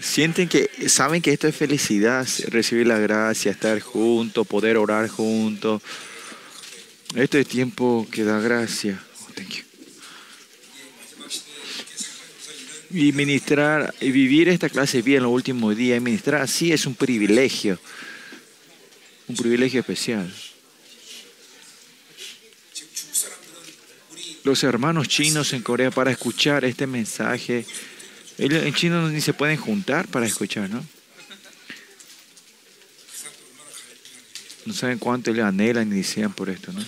sienten que, saben que esto es felicidad, recibir la gracia, estar juntos, poder orar juntos. Esto es tiempo que da gracia. Oh. Y ministrar y vivir esta clase de vida en los últimos días y ministrar así es un privilegio, un privilegio especial. Los hermanos chinos en Corea para escuchar este mensaje, en chino ni se pueden juntar para escuchar, ¿no? No saben cuánto le anhelan y desean por esto, ¿no?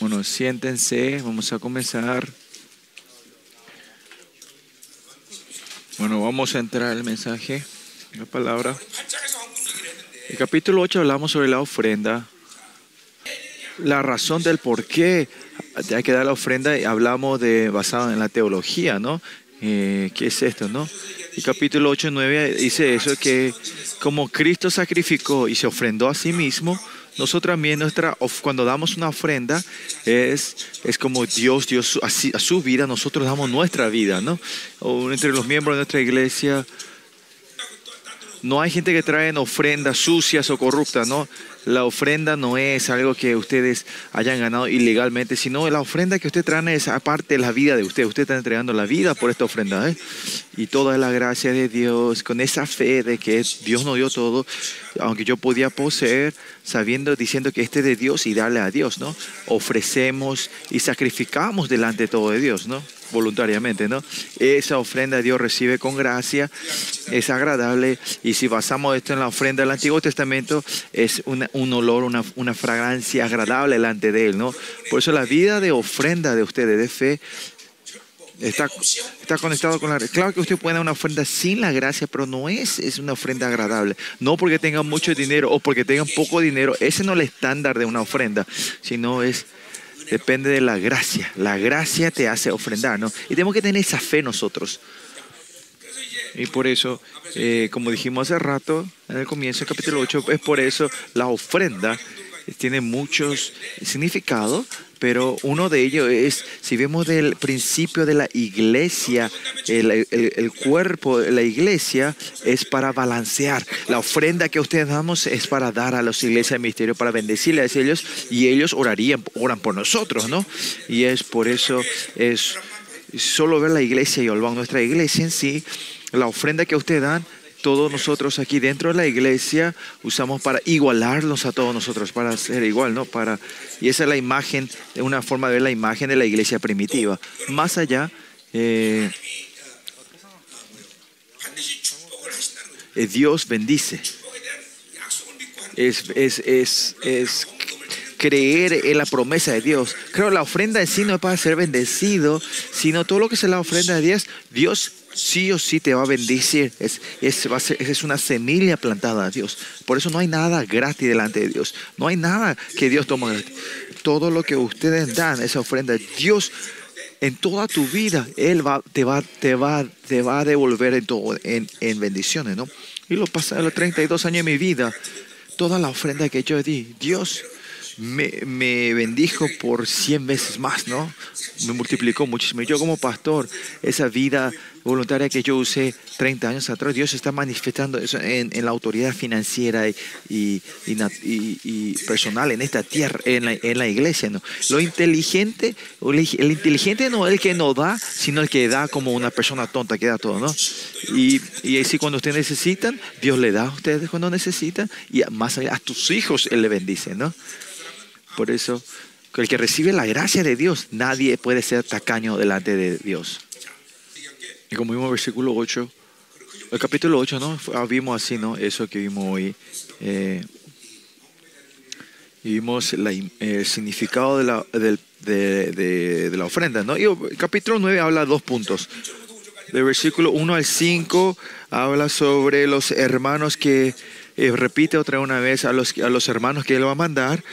Bueno, siéntense, vamos a comenzar. Bueno, vamos a entrar al mensaje, la palabra. El capítulo 8 hablamos sobre la ofrenda, la razón del por qué hay que dar la ofrenda, y hablamos de basado en la teología, ¿no? Eh, ¿Qué es esto, no? El capítulo 8 y 9 dice eso, que como Cristo sacrificó y se ofrendó a sí mismo, nosotros también nuestra, cuando damos una ofrenda, es, es como Dios dio a, a su vida, nosotros damos nuestra vida, ¿no? O entre los miembros de nuestra iglesia, no hay gente que trae ofrendas sucias o corruptas, ¿no? La ofrenda no es algo que ustedes hayan ganado ilegalmente, sino la ofrenda que usted trae es aparte de la vida de usted. Usted está entregando la vida por esta ofrenda, ¿eh? Y toda la gracia de Dios, con esa fe de que Dios nos dio todo, aunque yo podía poseer, sabiendo, diciendo que este es de Dios y darle a Dios, ¿no? Ofrecemos y sacrificamos delante de todo de Dios, ¿no? Voluntariamente, ¿no? Esa ofrenda Dios recibe con gracia, es agradable y si basamos esto en la ofrenda del Antiguo Testamento es un olor, una, fragancia agradable delante de Él, ¿no? Por eso la vida de ofrenda de ustedes de fe está, está conectado con la... Claro que usted puede dar una ofrenda sin la gracia, pero no es, es una ofrenda agradable. No porque tengan mucho dinero o porque tengan poco dinero, ese no es el estándar de una ofrenda, sino es depende de la gracia. La gracia te hace ofrendar, ¿no? Y tenemos que tener esa fe nosotros. Y por eso, eh, como dijimos hace rato, en el comienzo del capítulo 8, es por eso la ofrenda tiene muchos significados, pero uno de ellos es, si vemos del principio de la iglesia, el, el, cuerpo de la iglesia es para balancear. La ofrenda que ustedes damos es para dar a las iglesias de misterio, para bendecirles a ellos y ellos orarían, oran por nosotros, ¿no? Y es por eso, es solo ver la iglesia y olvidar nuestra iglesia en sí, la ofrenda que ustedes dan todos nosotros aquí dentro de la iglesia usamos para igualarnos a todos nosotros, para ser igual, ¿no? Para, y esa es la imagen, una forma de ver la imagen de la iglesia primitiva. Más allá, eh, Dios bendice. Es, es, es, es creer en la promesa de Dios. Creo la ofrenda en sí no es para ser bendecido, sino todo lo que es la ofrenda de Dios, Dios sí o sí te va a bendecir. Es, es, va a es una semilla plantada a Dios. Por eso no hay nada gratis delante de Dios. No hay nada que Dios toma gratis. Todo lo que ustedes dan, esa ofrenda, Dios en toda tu vida, Él va, te, va, te, va, te va a devolver en, todo, en, en bendiciones, ¿no? Y lo pasé los 32 años de mi vida, toda la ofrenda que yo di, Dios me, bendijo por 100 veces más, ¿no? Me multiplicó muchísimo. Yo como pastor, esa vida voluntaria que yo usé 30 años atrás, Dios está manifestando eso en, la autoridad financiera y, personal en esta tierra, en la, en la iglesia, ¿no? Lo inteligente, el inteligente no es el que no da, sino el que da como una persona tonta que da todo, ¿no? Y, y así cuando ustedes necesitan, Dios le da a ustedes cuando necesitan y más allá a tus hijos Él le bendice, ¿no? Por eso, el que recibe la gracia de Dios, nadie puede ser tacaño delante de Dios. Y como vimos en versículo 8, el capítulo 8, ¿no? Vimos así, ¿no? Eso que vimos hoy. Eh, y vimos la, el significado de la, de, de, de, de la ofrenda, ¿no? Y el capítulo 9 habla dos puntos. Del versículo 1 al 5 habla sobre los hermanos que, eh, repite otra una vez, a los, a los hermanos que él va a mandar,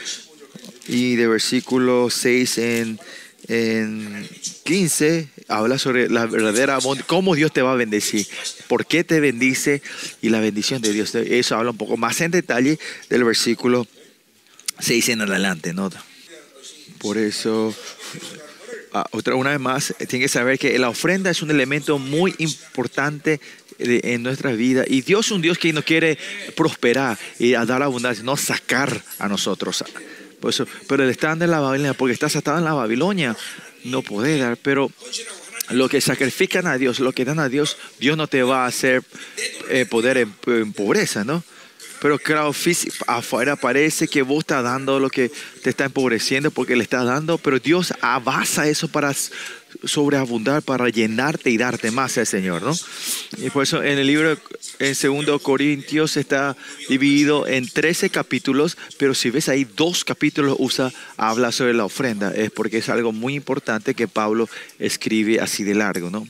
y de versículo 6 en, en 15 habla sobre la verdadera cómo Dios te va a bendecir, por qué te bendice y la bendición de Dios. Eso habla un poco más en detalle del versículo 6 en adelante, ¿no? Por eso ah, otra una vez más, tiene que saber que la ofrenda es un elemento muy importante en nuestra vida. Y Dios es un Dios que nos quiere prosperar y a dar abundancia, no sacar a nosotros. Pero el estar en la Babilonia, porque estás atado en la Babilonia, no puede dar. Pero lo que sacrifican a Dios, lo que dan a Dios, Dios no te va a hacer eh, poder en, pobreza, ¿no? Pero claro, afuera parece que vos estás dando lo que te está empobreciendo porque le estás dando, pero Dios abasa eso para sobreabundar para llenarte y darte más al Señor, ¿no? Y por eso en el libro, en 2 Corintios está dividido en 13 capítulos, pero si ves ahí dos capítulos usa, habla sobre la ofrenda, es porque es algo muy importante que Pablo escribe así de largo, ¿no?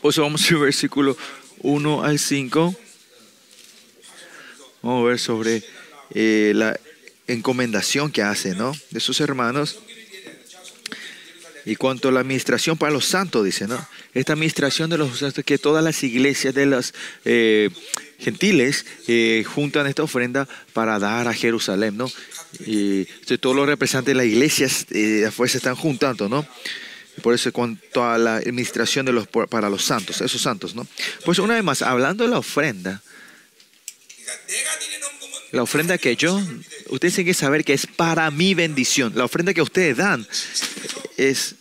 Pues vamos al versículo 1 al 5. Vamos a ver sobre eh, la encomendación que hace, ¿no? De sus hermanos. Y cuanto a la administración para los santos, dice, ¿no? Esta administración de los santos, que todas las iglesias de los eh, gentiles eh, juntan esta ofrenda para dar a Jerusalén, ¿no? Y este, todos los representantes de las iglesias eh, afuera se están juntando, ¿no? Por eso, cuanto a la administración de los, para los santos, esos santos, ¿no? Pues una vez más, hablando de la ofrenda, la ofrenda que yo, ustedes tienen que saber que es para mi bendición. La ofrenda que ustedes dan es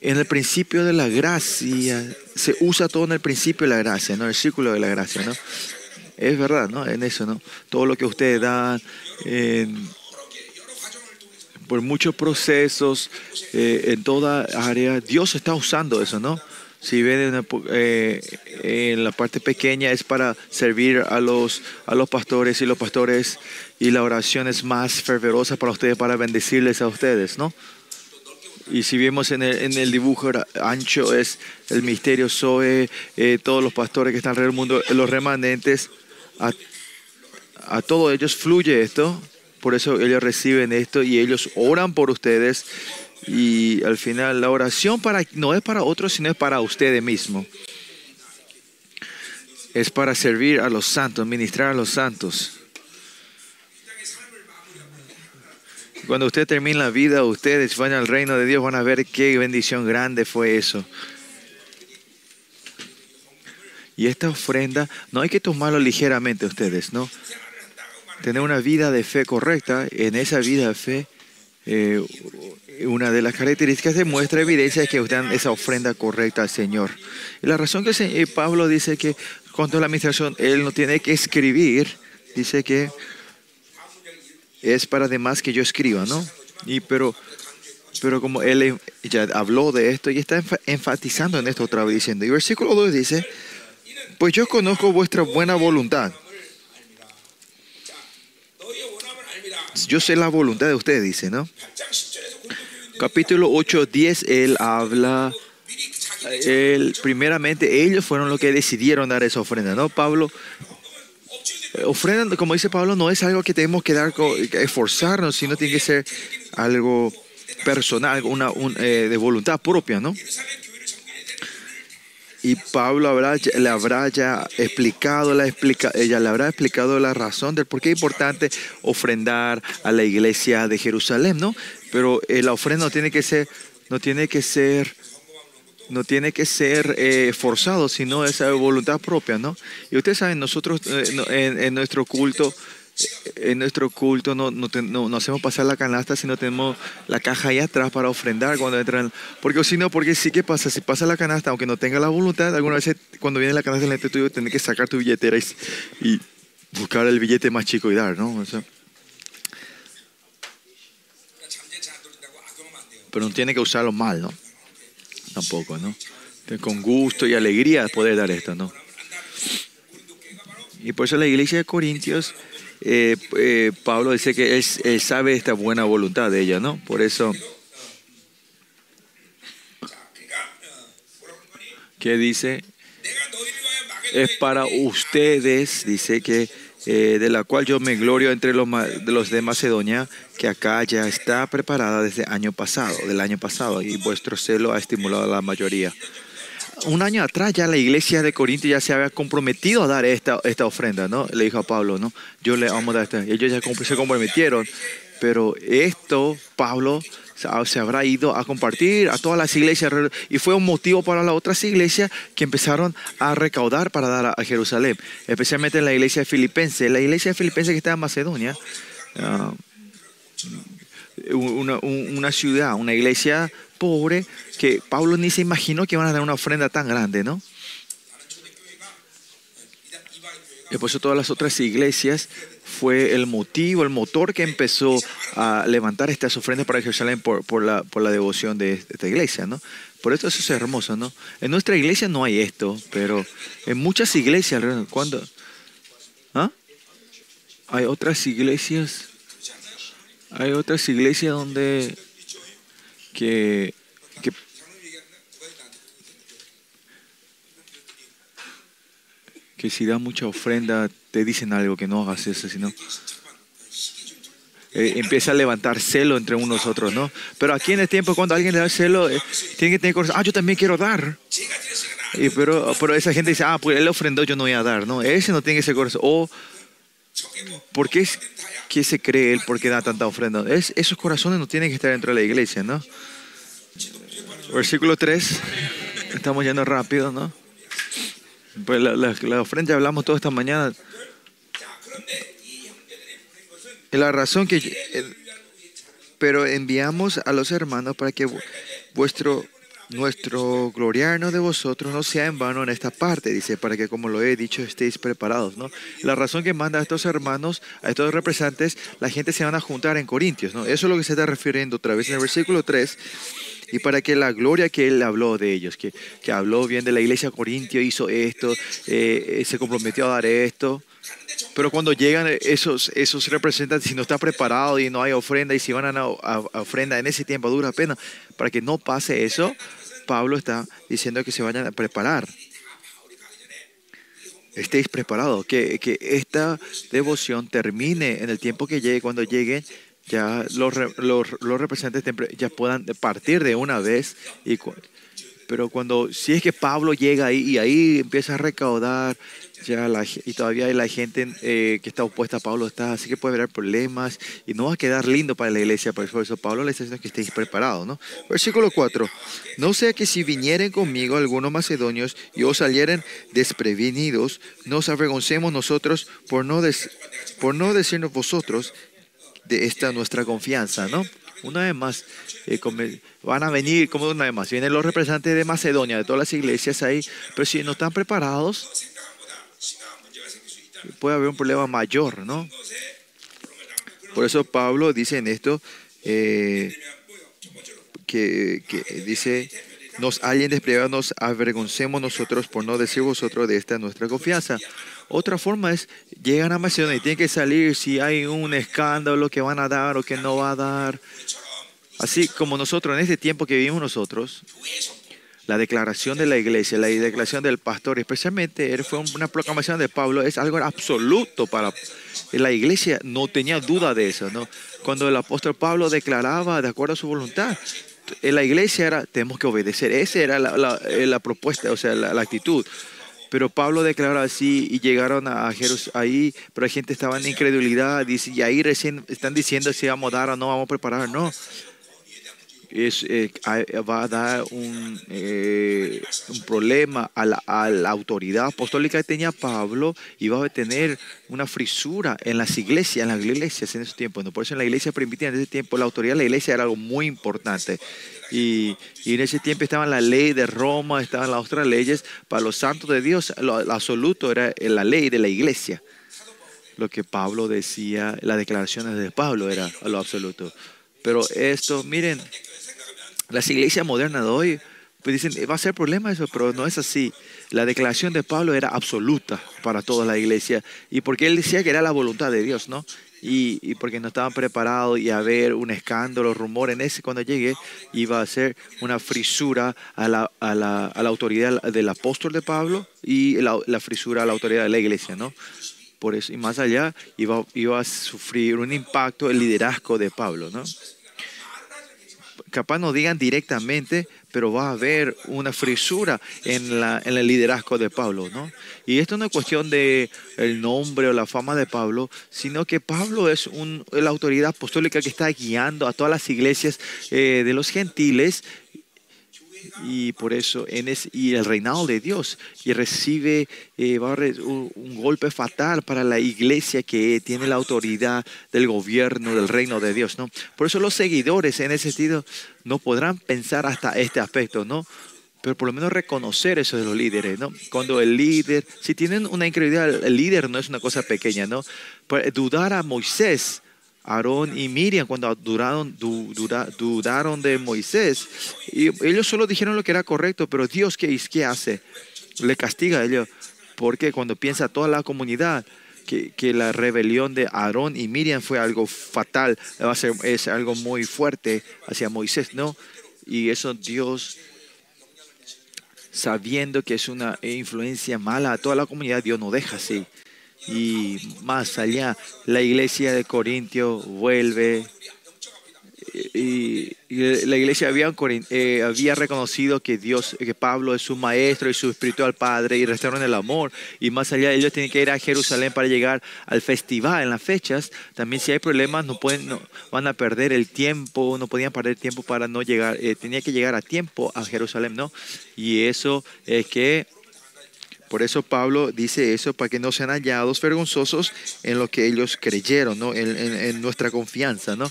en el principio de la gracia, se usa todo en el principio de la gracia, ¿no? El círculo de la gracia, ¿no? Es verdad, ¿no? En eso, ¿no? Todo lo que ustedes dan, en, por muchos procesos, eh, en toda área, Dios está usando eso, ¿no? Si ven eh, en la parte pequeña es para servir a los, a los pastores y los pastores y la oración es más fervorosa para ustedes, para bendecirles a ustedes, ¿no? Y si vemos en el, dibujo ancho es el misterio Zoe, eh, todos los pastores que están alrededor del mundo, los remanentes, a, a todos ellos fluye esto, por eso ellos reciben esto y ellos oran por ustedes y al final la oración para, no es para otros, sino es para ustedes mismos. Es para servir a los santos, ministrar a los santos. Cuando usted termine la vida, ustedes van al reino de Dios, van a ver qué bendición grande fue eso. Y esta ofrenda no hay que tomarlo ligeramente ustedes, ¿no? Tener una vida de fe correcta, en esa vida de fe, eh, una de las características de muestra evidencia es que usted dan esa ofrenda correcta al Señor. Y la razón que Pablo dice que contra la administración él no tiene que escribir, dice que es para demás que yo escriba, ¿no? Y pero, pero como él ya habló de esto y está enfatizando en esto otra vez diciendo, y versículo 2 dice, pues yo conozco vuestra buena voluntad. Yo sé la voluntad de ustedes, dice, ¿no? capítulo 8, 10, él habla, él, primeramente ellos fueron los que decidieron dar esa ofrenda, ¿no? Pablo, eh, ofrenda, como dice Pablo, no es algo que tenemos que dar, esforzarnos, sino tiene que ser algo personal, una, un, eh, de voluntad propia, ¿no? Y Pablo habrá, le habrá ya explicado, la explica, ella le habrá explicado la razón del por qué es importante ofrendar a la iglesia de Jerusalén, ¿no? Pero eh, la ofrenda no tiene que ser, no tiene que ser, no tiene que ser eh, forzado, sino es a voluntad propia, ¿no? Y ustedes saben, nosotros eh, en, nuestro culto, eh, en nuestro culto no, no, hacemos pasar la canasta, sino tenemos la caja ahí atrás para ofrendar cuando entran. Porque si no, porque sí que pasa, si pasa la canasta, aunque no tenga la voluntad, alguna vez cuando viene la canasta delante tuyo, tienes que sacar tu billetera y, buscar el billete más chico y dar, ¿no? pero no tiene que usarlo mal, ¿no? Tampoco, ¿no? Con gusto y alegría poder dar esto, ¿no? Y por eso la iglesia de Corintios, eh, eh, Pablo dice que él, él, sabe esta buena voluntad de ella, ¿no? Por eso, ¿qué dice? Es para ustedes, dice que eh, de la cual yo me glorio entre los, de los de Macedonia, que acá ya está preparada desde año pasado, del año pasado, y vuestro celo ha estimulado a la mayoría. Un año atrás ya la iglesia de Corinto ya se había comprometido a dar esta, esta ofrenda, ¿no? Le dijo a Pablo, ¿no? Yo le vamos a dar esta. Ellos ya se comprometieron Pero esto, Pablo se- habrá ido a compartir a todas las iglesias y fue un motivo para las otras iglesias que empezaron a recaudar para dar a, Jerusalén, especialmente en la iglesia de Filipenses. La iglesia de Filipenses que está en Macedonia, ah, una, un- una ciudad, una iglesia pobre, que Pablo ni se imaginó que iban a dar una ofrenda tan grande, ¿no? Y por eso todas las otras iglesias fue el motivo, el motor que empezó a levantar estas ofrendas para Jerusalén por, por la, por la devoción de esta iglesia, ¿no? Por eso eso es hermoso, ¿no? En nuestra iglesia no hay esto, pero en muchas iglesias, ¿cuándo? ¿Ah? Hay otras iglesias, hay otras iglesias donde que, que que si da mucha ofrenda te dicen algo, que no hagas eso, sino eh, empieza a levantar celo entre unos otros, ¿no? Pero aquí en el tiempo, cuando alguien le da celo, eh, tiene que tener corazón, ah, yo también quiero dar. Y pero, pero esa gente dice, ah, pues él ofrendó, yo no voy a dar, ¿no? Ese no tiene ese corazón. O, ¿por qué, es, qué se cree él? ¿Por qué da tanta ofrenda? Es, esos corazones no tienen que estar dentro de la iglesia, ¿no? Versículo 3, estamos yendo rápido, ¿no? Pues la, la, la ofrenda hablamos toda esta mañana. La razón que... Pero enviamos a los hermanos para que vuestro nuestro gloriarnos de vosotros no sea en vano en esta parte, dice, para que como lo he dicho estéis preparados, ¿no? La razón que manda a estos hermanos, a estos representantes, la gente se van a juntar en Corintios, ¿no? Eso es lo que se está refiriendo otra vez en el versículo 3 y para que la gloria que él habló de ellos, que, que habló bien de la iglesia corintio, hizo esto, eh, eh, se comprometió a dar esto, pero cuando llegan esos, esos representantes, si no está preparado y no hay ofrenda, y si van a, a- a ofrenda en ese tiempo, dura pena. Para que no pase eso, Pablo está diciendo que se vayan a preparar. Estéis preparados, que, que esta devoción termine en el tiempo que llegue, cuando lleguen, ya los, los, los representantes ya puedan partir de una vez. Y, pero cuando, si es que Pablo llega ahí y ahí empieza a recaudar, ya la, y todavía hay la gente eh, que está opuesta a Pablo, está, así que puede haber problemas y no va a quedar lindo para la iglesia. Por eso Pablo les está diciendo que estéis preparados. ¿no? Versículo 4. No sea que si vinieren conmigo algunos macedonios y os salieren desprevenidos, nos avergoncemos nosotros por no, des- por no decirnos vosotros de esta nuestra confianza, ¿no? Una vez más, eh, van a venir, como una vez más, vienen los representantes de Macedonia, de todas las iglesias ahí, pero si no están preparados, puede haber un problema mayor, ¿no? Por eso Pablo dice en esto, eh, que, dice, nos hallen desplegados, nos avergoncemos nosotros por no decir vosotros de esta nuestra confianza. Otra forma es, llegan a Macedonia y tienen que salir si hay un escándalo que van a dar o que no va a dar. Así como nosotros, en este tiempo que vivimos nosotros, la declaración de la iglesia, la declaración del pastor, especialmente él fue una proclamación de Pablo, es algo absoluto para la iglesia, no tenía duda de eso. Cuando el apóstol Pablo declaraba de acuerdo a su voluntad, en la iglesia era, tenemos que obedecer, esa era la, propuesta, o sea, la actitud. Pero Pablo declaró así y llegaron a Jerusalén ahí, pero la gente estaba en incredulidad, y ahí recién están diciendo si vamos a dar o no vamos a preparar, no es, eh, va a dar un, eh, un problema a la, a la autoridad apostólica que tenía Pablo y va a tener una frisura en las iglesias, en las iglesias en ese tiempo. ¿no? Por eso en la iglesia primitiva, en ese tiempo, la autoridad de la iglesia era algo muy importante. Y, y en ese tiempo estaba la ley de Roma, estaban las otras leyes. Para los santos de Dios, lo, lo absoluto era la ley de la iglesia. Lo que Pablo decía, las declaraciones de Pablo era lo absoluto. Pero esto, miren, las iglesias modernas de hoy pues dicen, "Eh, va a ser problema eso, pero no es así. La declaración de Pablo era absoluta para toda la iglesia y porque él decía que era la voluntad de Dios, ¿no? Y, y porque no estaban preparados y a haber un escándalo, rumor en ese cuando llegue, iba a ser una frisura a la, a la, a la autoridad del apóstol de Pablo y la, la frisura a la autoridad de la iglesia, ¿no? Por eso, y más allá, iba, iba a sufrir un impacto el liderazgo de Pablo, ¿no? Capaz no digan directamente, pero va a haber una frisura en, la, en el liderazgo de Pablo, ¿no? Y esto no es cuestión de el nombre o la fama de Pablo, sino que Pablo es un, la autoridad apostólica que está guiando a todas las iglesias eh, de los gentiles y por eso en es, y el reinado de Dios y recibe eh, un, un golpe fatal para la iglesia que tiene la autoridad del gobierno del reino de Dios no por eso los seguidores en ese sentido no podrán pensar hasta este aspecto no pero por lo menos reconocer eso de los líderes, ¿no? Cuando el líder, si tienen una incredulidad, el líder no es una cosa pequeña, ¿no? Pero dudar a Moisés, Aarón y Miriam cuando dudaron, du- dura- dudaron de Moisés, y ellos solo dijeron lo que era correcto, pero Dios, ¿qué, qué hace? Le castiga a ellos, porque cuando piensa toda la comunidad, que, que la rebelión de Aarón y Miriam fue algo fatal, es algo muy fuerte hacia Moisés, ¿no? Y eso Dios sabiendo que es una influencia mala a toda la comunidad, Dios no deja así. Y más allá, la iglesia de Corintio vuelve y, y la iglesia eh, había reconocido que Dios, que Pablo es su maestro y su espiritual padre y restauraron el amor. Y más allá, ellos tienen que ir a Jerusalén para llegar al festival en las fechas. También si hay problemas, no pueden, no, van a perder el tiempo, no podían perder tiempo para no llegar, eh, tenía que llegar a tiempo a Jerusalén, ¿no? Y eso es que por eso Pablo dice eso, para que no sean hallados vergonzosos en lo que ellos creyeron, ¿no? en, en- nuestra confianza. ¿no?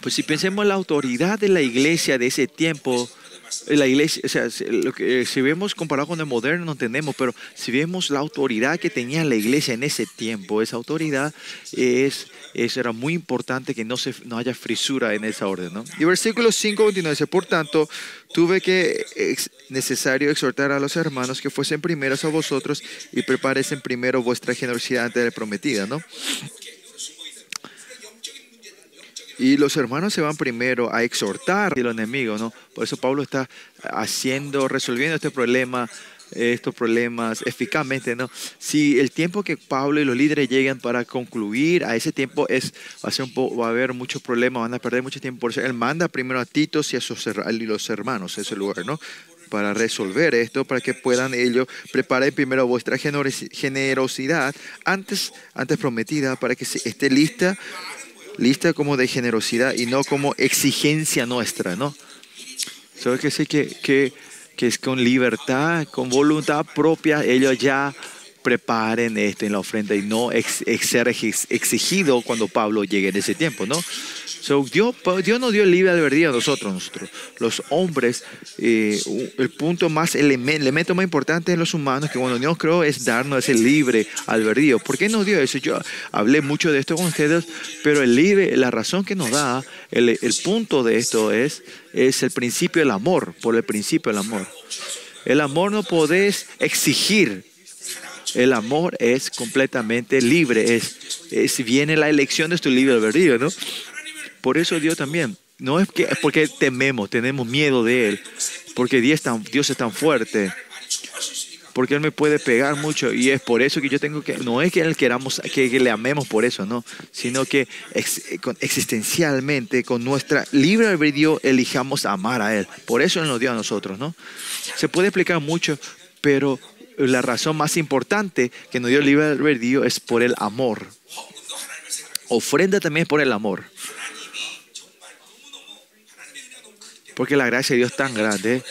Pues si pensemos en la autoridad de la iglesia de ese tiempo, la iglesia, o sea, lo que, si vemos comparado con el moderno no entendemos, pero si vemos la autoridad que tenía la iglesia en ese tiempo, esa autoridad es, es era muy importante que no, se, no haya frisura en esa orden. ¿no? Y versículo 5 continúa, dice, por tanto, tuve que ex- necesario exhortar a los hermanos que fuesen primeros a vosotros y preparesen primero vuestra generosidad ante la prometida, ¿no? Y los hermanos se van primero a exhortar al enemigo, ¿no? Por eso Pablo está haciendo, resolviendo este problema, estos problemas eficazmente, ¿no? Si el tiempo que Pablo y los líderes llegan para concluir a ese tiempo es va a, ser un po- va a haber muchos problemas, van a perder mucho tiempo. Por eso él manda primero a Titos y a sus los hermanos a ese lugar, ¿no? Para resolver esto, para que puedan ellos preparar primero vuestra generosi- generosidad antes, antes prometida, para que esté lista lista como de generosidad y no como exigencia nuestra, ¿no? ¿Sabes que sí? Que, que, que es con libertad, con voluntad propia, ellos ya preparen esto en la ofrenda y no ex, ex- ser ex- exigido cuando Pablo llegue en ese tiempo, ¿no? So, Dios, Dios nos dio el libre albedrío a nosotros, nosotros, los hombres. eh, el punto más, el elemen- elemento más importante en los humanos que cuando Dios creó es darnos ese libre albedrío. ¿Por qué nos dio eso? Yo hablé mucho de esto con ustedes, pero el libre, la razón que nos da, el, el punto de esto es, es el principio del amor, por el principio del amor. El amor no podés exigir. El amor es completamente libre. Es, es viene la elección de tu libre albedrío, ¿no? Por eso Dios también. No es que porque tememos, tenemos miedo de Él. Porque Dios es tan, Dios es tan fuerte. Porque Él me puede pegar mucho. Y es por eso que yo tengo que. No es que Él queramos, que, le amemos por eso, no. Sino que existencialmente, con nuestra libre albedrío, elijamos amar a Él. Por eso Él nos dio a nosotros, ¿no? Se puede explicar mucho, pero la razón más importante que nos dio el libre albedrío es por el amor. Ofrenda también es por el amor. Porque la gracia de Dios es tan grande.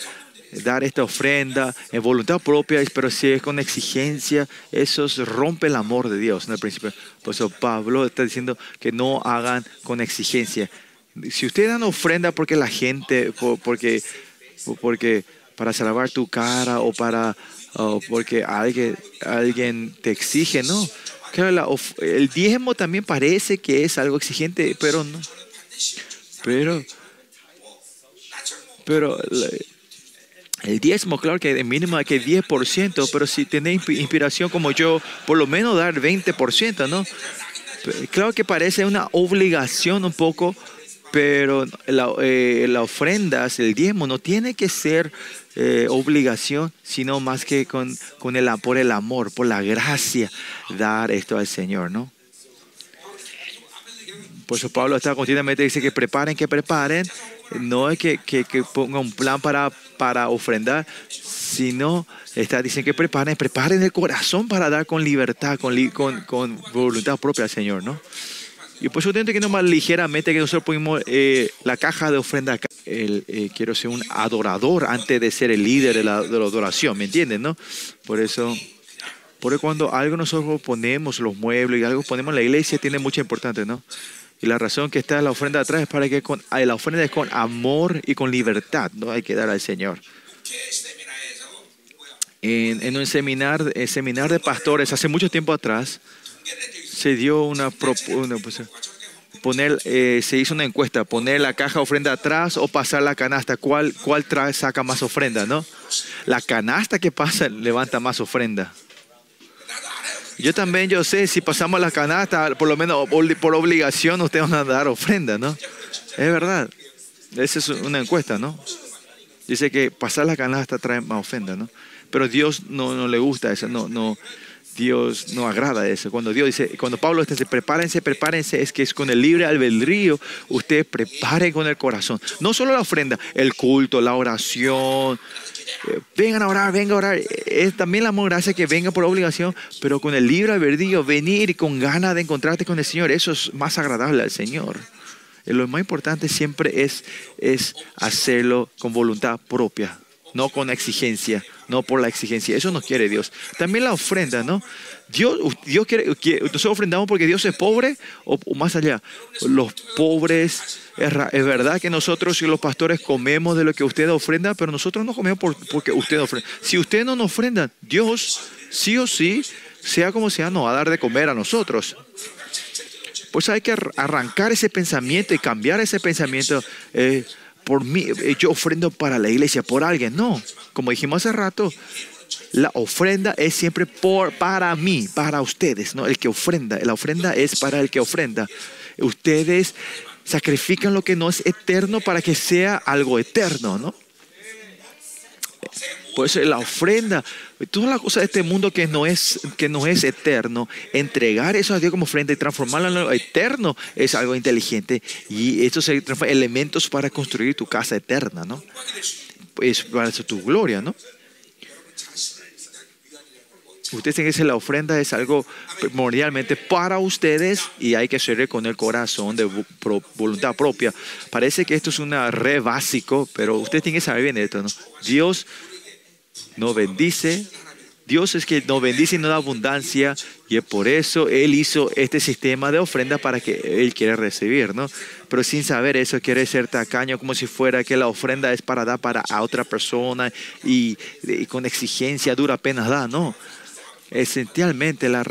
Dar esta ofrenda en voluntad propia, pero si es con exigencia, eso es- rompe el amor de Dios en el principio. Por eso Pablo está diciendo que no hagan con exigencia. Si ustedes dan ofrenda porque la gente, po- porque, porque para salvar tu cara o para o porque alguien, alguien te exige, no. El diezmo también parece que es algo exigente, pero no. Pero, pero el diezmo, claro que de mínimo hay que 10%, pero si tenéis inspi- inspiración como yo, por lo menos dar 20%, ¿no? Claro que parece una obligación un poco, pero la, eh, la ofrenda, el diezmo, no tiene que ser eh, obligación, sino más que con, con el, por el amor, por la gracia, dar esto al Señor, ¿no? Por eso Pablo está continuamente dice que preparen, que preparen. No es que, que, ponga un plan para, para ofrendar, sino está diciendo que preparen, preparen el corazón para dar con libertad, con, con, voluntad propia al Señor, ¿no? Y por eso tengo que no más ligeramente que nosotros ponemos eh, la caja de ofrenda acá. El, eh, quiero ser un adorador antes de ser el líder de la, de la adoración, ¿me entienden, no? Por eso, por eso cuando algo nosotros ponemos, los muebles y algo ponemos en la iglesia, tiene mucha importancia, ¿no? Y la razón que está la ofrenda atrás es para que con, ah, la ofrenda es con amor y con libertad, ¿no? Hay que dar al Señor. En, un seminar, el seminar de pastores hace mucho tiempo atrás se dio una, una pues, poner eh, se hizo una encuesta poner la caja ofrenda atrás o pasar la canasta cuál cuál trae, saca más ofrenda no la canasta que pasa levanta más ofrenda yo también, yo sé, si pasamos la canasta por lo menos por obligación ustedes van a dar ofrenda, ¿no? Es verdad. Esa es una encuesta, ¿no? Dice que pasar la canasta trae más ofrenda, ¿no? Pero Dios no, no le gusta eso, no, no. Dios no agrada eso. Cuando Dios dice, cuando Pablo dice, prepárense, prepárense, es que es con el libre albedrío, ustedes preparen con el corazón. No solo la ofrenda, el culto, la oración, vengan a orar, vengan a orar. Es también la amor gracia que venga por obligación, pero con el libre albedrío, venir con ganas de encontrarte con el Señor, eso es más agradable al Señor. Eh, Lo más importante siempre es, es hacerlo con voluntad propia, no con exigencia, no por la exigencia. Eso no quiere Dios. También la ofrenda, ¿no? Dios, Dios nosotros ofrendamos porque Dios es pobre o, más allá. Los pobres, es, es verdad que nosotros y los pastores comemos de lo que usted ofrenda, pero nosotros no comemos por- porque usted ofrenda. Si usted no nos ofrenda, Dios sí o sí, sea como sea, nos va a dar de comer a nosotros. Pues hay que ar- arrancar ese pensamiento y cambiar ese pensamiento. eh, por mí, eh, yo ofrendo para la iglesia, por alguien. No, como dijimos hace rato, la ofrenda es siempre por, para mí, para ustedes. ¿no? El que ofrenda, la ofrenda es para el que ofrenda. Ustedes sacrifican lo que no es eterno para que sea algo eterno, ¿no? Por eso la ofrenda, todas las cosas de este mundo que no es, que no es eterno, entregar eso a Dios como ofrenda y transformarlo en eterno es algo inteligente. Y esto se transforma en elementos para construir tu casa eterna, ¿no? Es para eso tu gloria, ¿no? Ustedes tienen que decir la ofrenda es algo primordialmente para ustedes y hay que hacerlo con el corazón de voluntad propia. Parece que esto es una re básico, pero ustedes tienen que saber bien esto, ¿no? Dios nos bendice. Dios es que nos bendice y nos da abundancia y es por eso Él hizo este sistema de ofrenda para que Él quiere recibir, ¿no? Pero sin saber eso quiere ser tacaño como si fuera que la ofrenda es para dar para a otra persona y, y con exigencia dura apenas da, ¿no? Esencialmente la,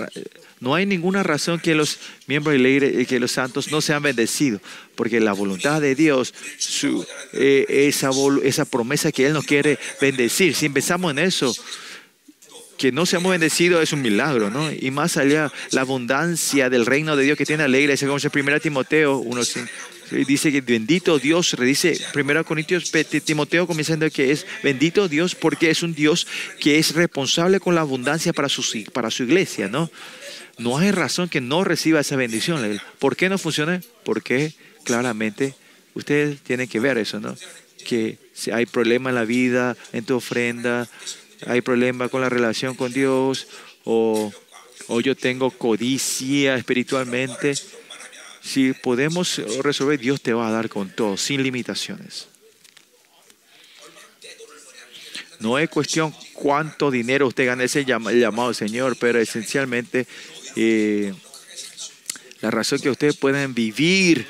no hay ninguna razón que los miembros la iglesia, que los santos no sean bendecidos, porque la voluntad de Dios, eh, esa, promesa que Él nos quiere bendecir, si empezamos en eso, que no seamos bendecidos es un milagro, ¿no? Y más allá, la abundancia del reino de Dios que tiene la iglesia, como dice 1 Timoteo 1, dice que bendito Dios, dice 1 Corintios, Timoteo comenzando que es bendito Dios porque es un Dios que es responsable con la abundancia para su, para su iglesia, ¿no? No hay razón que no reciba esa bendición. ¿Por qué no funciona? Porque claramente ustedes tienen que ver eso, ¿no? Que si hay problema en la vida, en tu ofrenda, hay problema con la relación con Dios, o, o yo tengo codicia espiritualmente, si podemos resolver, Dios te va a dar con todo, sin limitaciones. No es cuestión cuánto dinero usted gana, ese llamado Señor, pero esencialmente eh, la razón que ustedes pueden vivir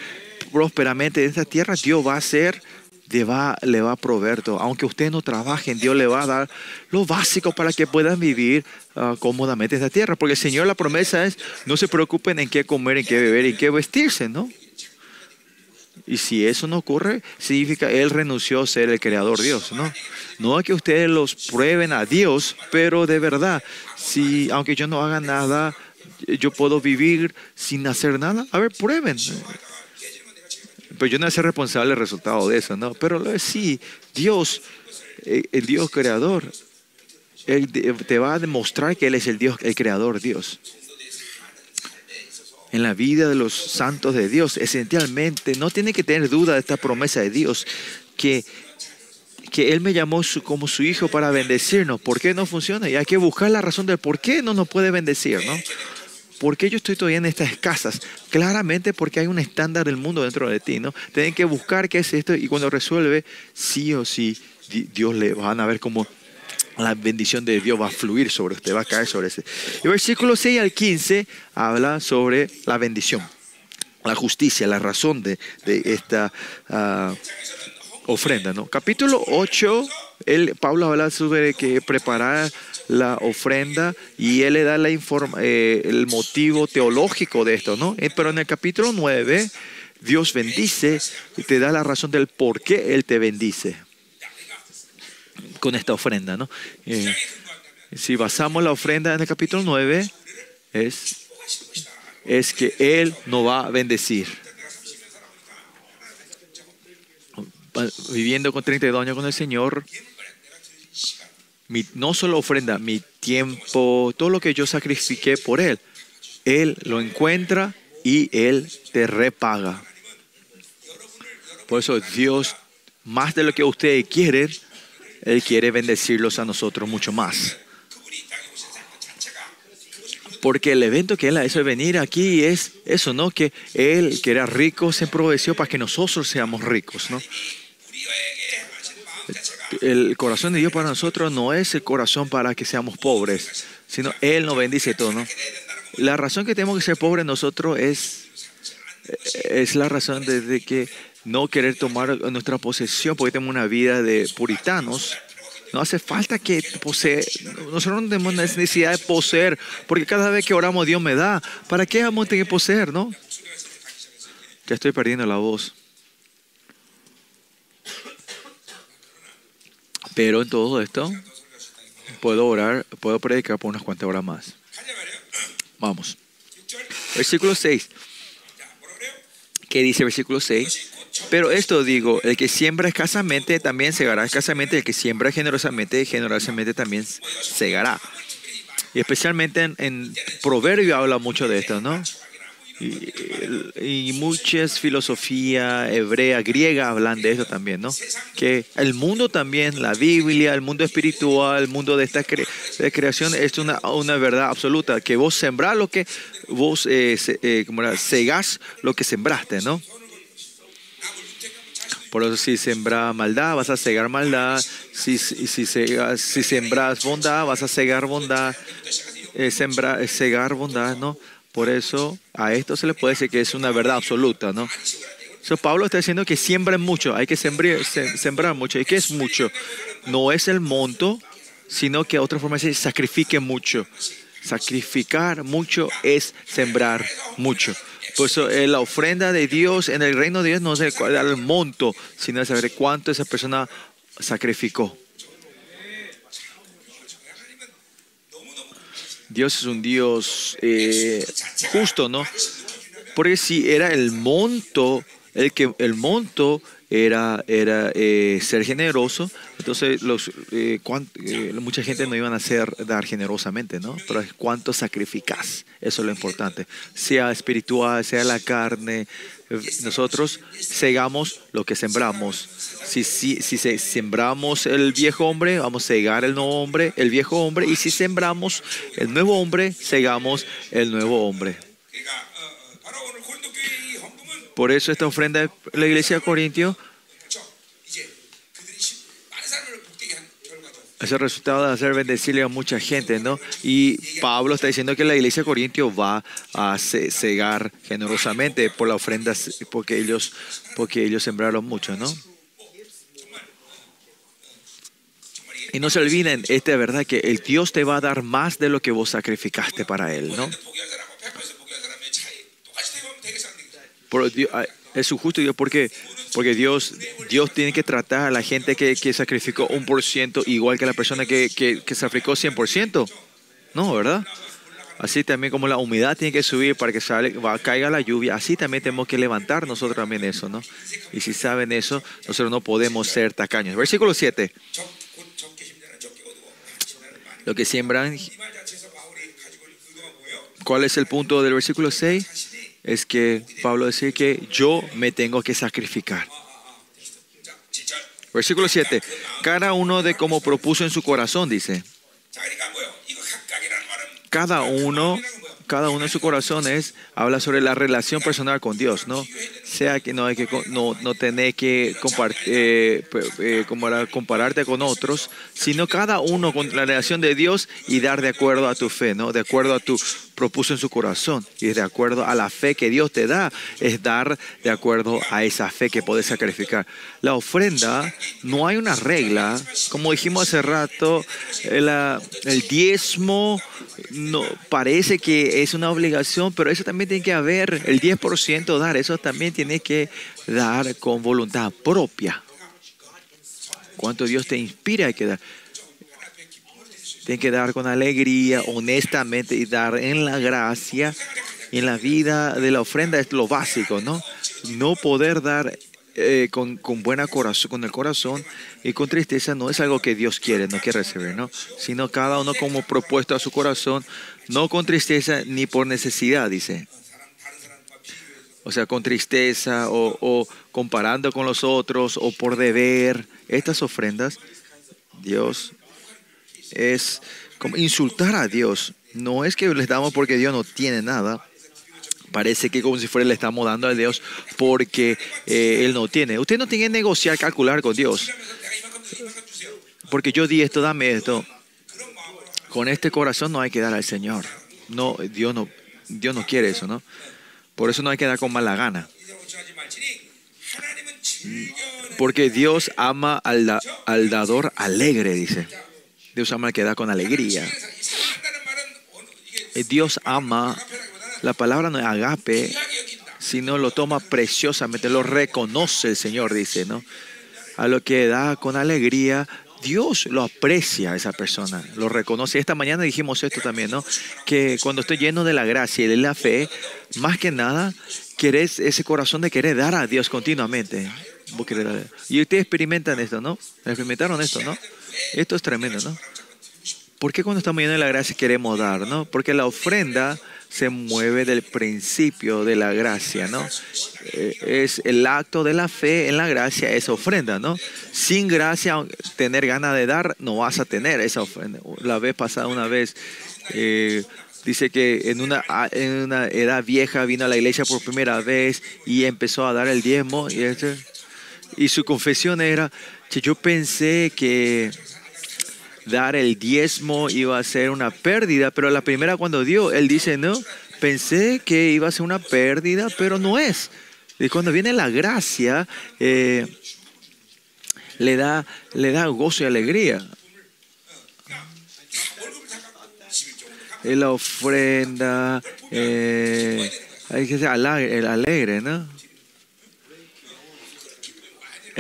prósperamente en esta tierra, Dios va a hacer, le va, le va a proveer todo. Aunque ustedes no trabajen, Dios le va a dar lo básico para que puedan vivir ah, cómodamente en esta tierra. Porque el Señor, la promesa es, no se preocupen en qué comer, en qué beber, en qué vestirse, ¿no? Y si eso no ocurre, significa Él renunció a ser el creador Dios, ¿no? No es que ustedes los prueben a Dios, pero de verdad, si aunque yo no haga nada, yo puedo vivir sin hacer nada. A ver, prueben. Pero yo no voy a ser responsable del resultado de eso, ¿no? Pero sí, Dios, eh, el Dios creador, Él te va a demostrar que Él es el Dios, el creador Dios. en la vida de los santos de Dios, esencialmente, no tiene que tener duda de esta promesa de Dios, que, que Él me llamó como su hijo para bendecirnos. ¿Por qué no funciona? Y hay que buscar la razón del por qué no nos puede bendecir, ¿no? ¿Por qué yo estoy todavía en estas casas? Claramente porque hay un estándar del mundo dentro de ti, ¿no? Tienen que buscar qué es esto y cuando resuelve, sí o sí, di- Dios le van a ver cómo la bendición de Dios va a fluir sobre usted, va a caer sobre ese. El versículo 6 al 15 habla sobre la bendición, la justicia, la razón de, de esta ah, ofrenda, ¿no? Capítulo 8, él, Pablo habla sobre que preparar la ofrenda y él le da la informa- eh, el motivo teológico de esto, ¿no? Eh, Pero en el capítulo 9, Dios bendice y te da la razón del por qué Él te bendice con esta ofrenda, ¿no? Eh, si basamos la ofrenda en el capítulo 9, es, es que Él nos va a bendecir. Viviendo con 32 años con el Señor, mi- no solo ofrenda, mi tiempo, todo lo que yo sacrifiqué por Él, Él lo encuentra y Él te repaga. Por eso Dios, más de lo que ustedes quieren, Él quiere bendecirlos a nosotros mucho más. Porque el evento que Él ha hecho venir aquí es eso, ¿no? Que Él, que era rico, se proveyó para que nosotros seamos ricos, ¿no? El corazón de Dios para nosotros no es el corazón para que seamos pobres, sino Él nos bendice todo, ¿no? La razón que tenemos que ser pobres nosotros es, es la razón de, que no querer tomar nuestra posesión porque tenemos una vida de puritanos. No hace falta que posee. Nosotros no tenemos necesidad de poseer, porque cada vez que oramos Dios me da. ¿Para qué vamos a tener que poseer, no? Ya estoy perdiendo la voz. Pero en todo esto puedo orar, puedo predicar por unas cuantas horas más. Vamos. Versículo 6. ¿Qué dice versículo 6? Pero esto digo, el que siembra escasamente también segará escasamente, el que siembra generosamente, generosamente también segará. Y especialmente en, en Proverbio habla mucho de esto, ¿no? Y, muchas filosofía hebrea, griega hablan de eso también, ¿no? Que el mundo también, la Biblia, el mundo espiritual, el mundo de esta creación es una, una verdad absoluta, que vos sembrás lo que vos, eh, eh, ¿cómo era? segás lo que sembraste, ¿no? Por eso si sembras maldad, vas a cegar maldad. Si, si, si sembras bondad, vas a cegar bondad. Eh, sembra, eh, cegar bondad, ¿no? Por eso a esto se le puede decir que es una verdad absoluta, ¿no? So, Pablo está diciendo que siembren mucho, hay que sembrar, se- sembrar mucho. ¿Y qué es mucho? No es el monto, sino que otra forma es sacrifique mucho. Sacrificar mucho es sembrar mucho. Por eso eh, la ofrenda de Dios en el reino de Dios no es el, el monto, sino saber cuánto esa persona sacrificó. Dios es un Dios eh, justo, ¿no? Porque si era el monto, el que el monto era, era eh, ser generoso, entonces los, eh, eh, mucha gente no iban a hacer dar generosamente, ¿no? Pero cuánto sacrificas, eso es lo importante. Sea espiritual, sea la carne, nosotros cegamos lo que sembramos. Si, si, si sembramos el viejo hombre, vamos a cegar el nuevo hombre, el viejo hombre. Y si sembramos el nuevo hombre, cegamos el nuevo hombre. Por eso esta ofrenda de la iglesia de Corintio Ese el resultado de hacer bendecirle a mucha gente, ¿no? Y Pablo está diciendo que la iglesia de Corintio va a cegar generosamente por la ofrenda, porque ellos, porque ellos sembraron mucho, ¿no? Y no se olviden esta verdad que el Dios te va a dar más de lo que vos sacrificaste para Él, ¿no? Es su justo Dios, porque porque Dios, Dios tiene que tratar a la gente que, que sacrificó un por ciento igual que a la persona que, que, que sacrificó 100%. No, ¿verdad? Así también como la humedad tiene que subir para que sale, va, caiga la lluvia, así también tenemos que levantar nosotros también eso, ¿no? Y si saben eso, nosotros no podemos ser tacaños. Versículo 7. Lo que siembran... ¿Cuál es el punto del versículo 6? es que Pablo dice que yo me tengo que sacrificar. Versículo 7. Cada uno de como propuso en su corazón, dice. Cada uno, cada uno en su corazón es, habla sobre la relación personal con Dios, ¿no? Sea que no hay que no, no tener que eh, eh compararte con otros, sino cada uno con la relación de Dios y dar de acuerdo a tu fe, ¿no? De acuerdo a tu propuso en su corazón y de acuerdo a la fe que Dios te da, es dar de acuerdo a esa fe que puedes sacrificar. La ofrenda, no hay una regla, como dijimos hace rato, el, ah, el diezmo no parece que es una obligación, pero eso también tiene que haber, el 10% dar, eso también tiene que dar con voluntad propia. Cuanto Dios te inspira hay que dar. Tiene que dar con alegría, honestamente y dar en la gracia. Y en la vida de la ofrenda es lo básico, ¿no? No poder dar eh, con, con buena corazón, con el corazón y con tristeza no es algo que Dios quiere, no quiere recibir, ¿no? Sino cada uno como propuesto a su corazón, no con tristeza ni por necesidad, dice. O sea, con tristeza o, o comparando con los otros o por deber. Estas ofrendas, Dios es como insultar a Dios. No es que le damos porque Dios no tiene nada. Parece que como si fuera le estamos dando a Dios porque eh, Él no tiene. Usted no tiene que negociar, calcular con Dios. Porque yo di esto, dame esto. Con este corazón no hay que dar al Señor. No, Dios no, Dios no quiere eso, ¿no? Por eso no hay que dar con mala gana. Porque Dios ama al, al dador alegre, dice. Dios ama al que da con alegría. Eh, Dios ama, la palabra no es agape, sino lo toma preciosamente, lo reconoce el Señor, dice, ¿no? A lo que da con alegría, Dios lo aprecia a esa persona, lo reconoce. Esta mañana dijimos esto también, ¿no? Que cuando estoy lleno de la gracia y de la fe, más que nada, querés ese corazón de querer dar a Dios continuamente. Y ustedes experimentan esto, ¿no? Experimentaron esto, ¿no? Esto es tremendo, ¿no? ¿Por qué cuando estamos llenos de la gracia queremos dar, no? Porque la ofrenda se mueve del principio de la gracia, ¿no? Eh, es el acto de la fe en la gracia, es ofrenda, ¿no? Sin gracia, tener ganas de dar, no vas a tener esa ofrenda. La vez pasada, una vez, eh, dice que en una, en una edad vieja vino a la iglesia por primera vez y empezó a dar el diezmo y, este- y su confesión era, yo pensé que dar el diezmo iba a ser una pérdida, pero la primera cuando dio, él dice, no, pensé que iba a ser una pérdida, pero no es. Y cuando viene la gracia, eh, le, da, le da gozo y alegría. La ofrenda, eh, hay que ser alegre, ¿no?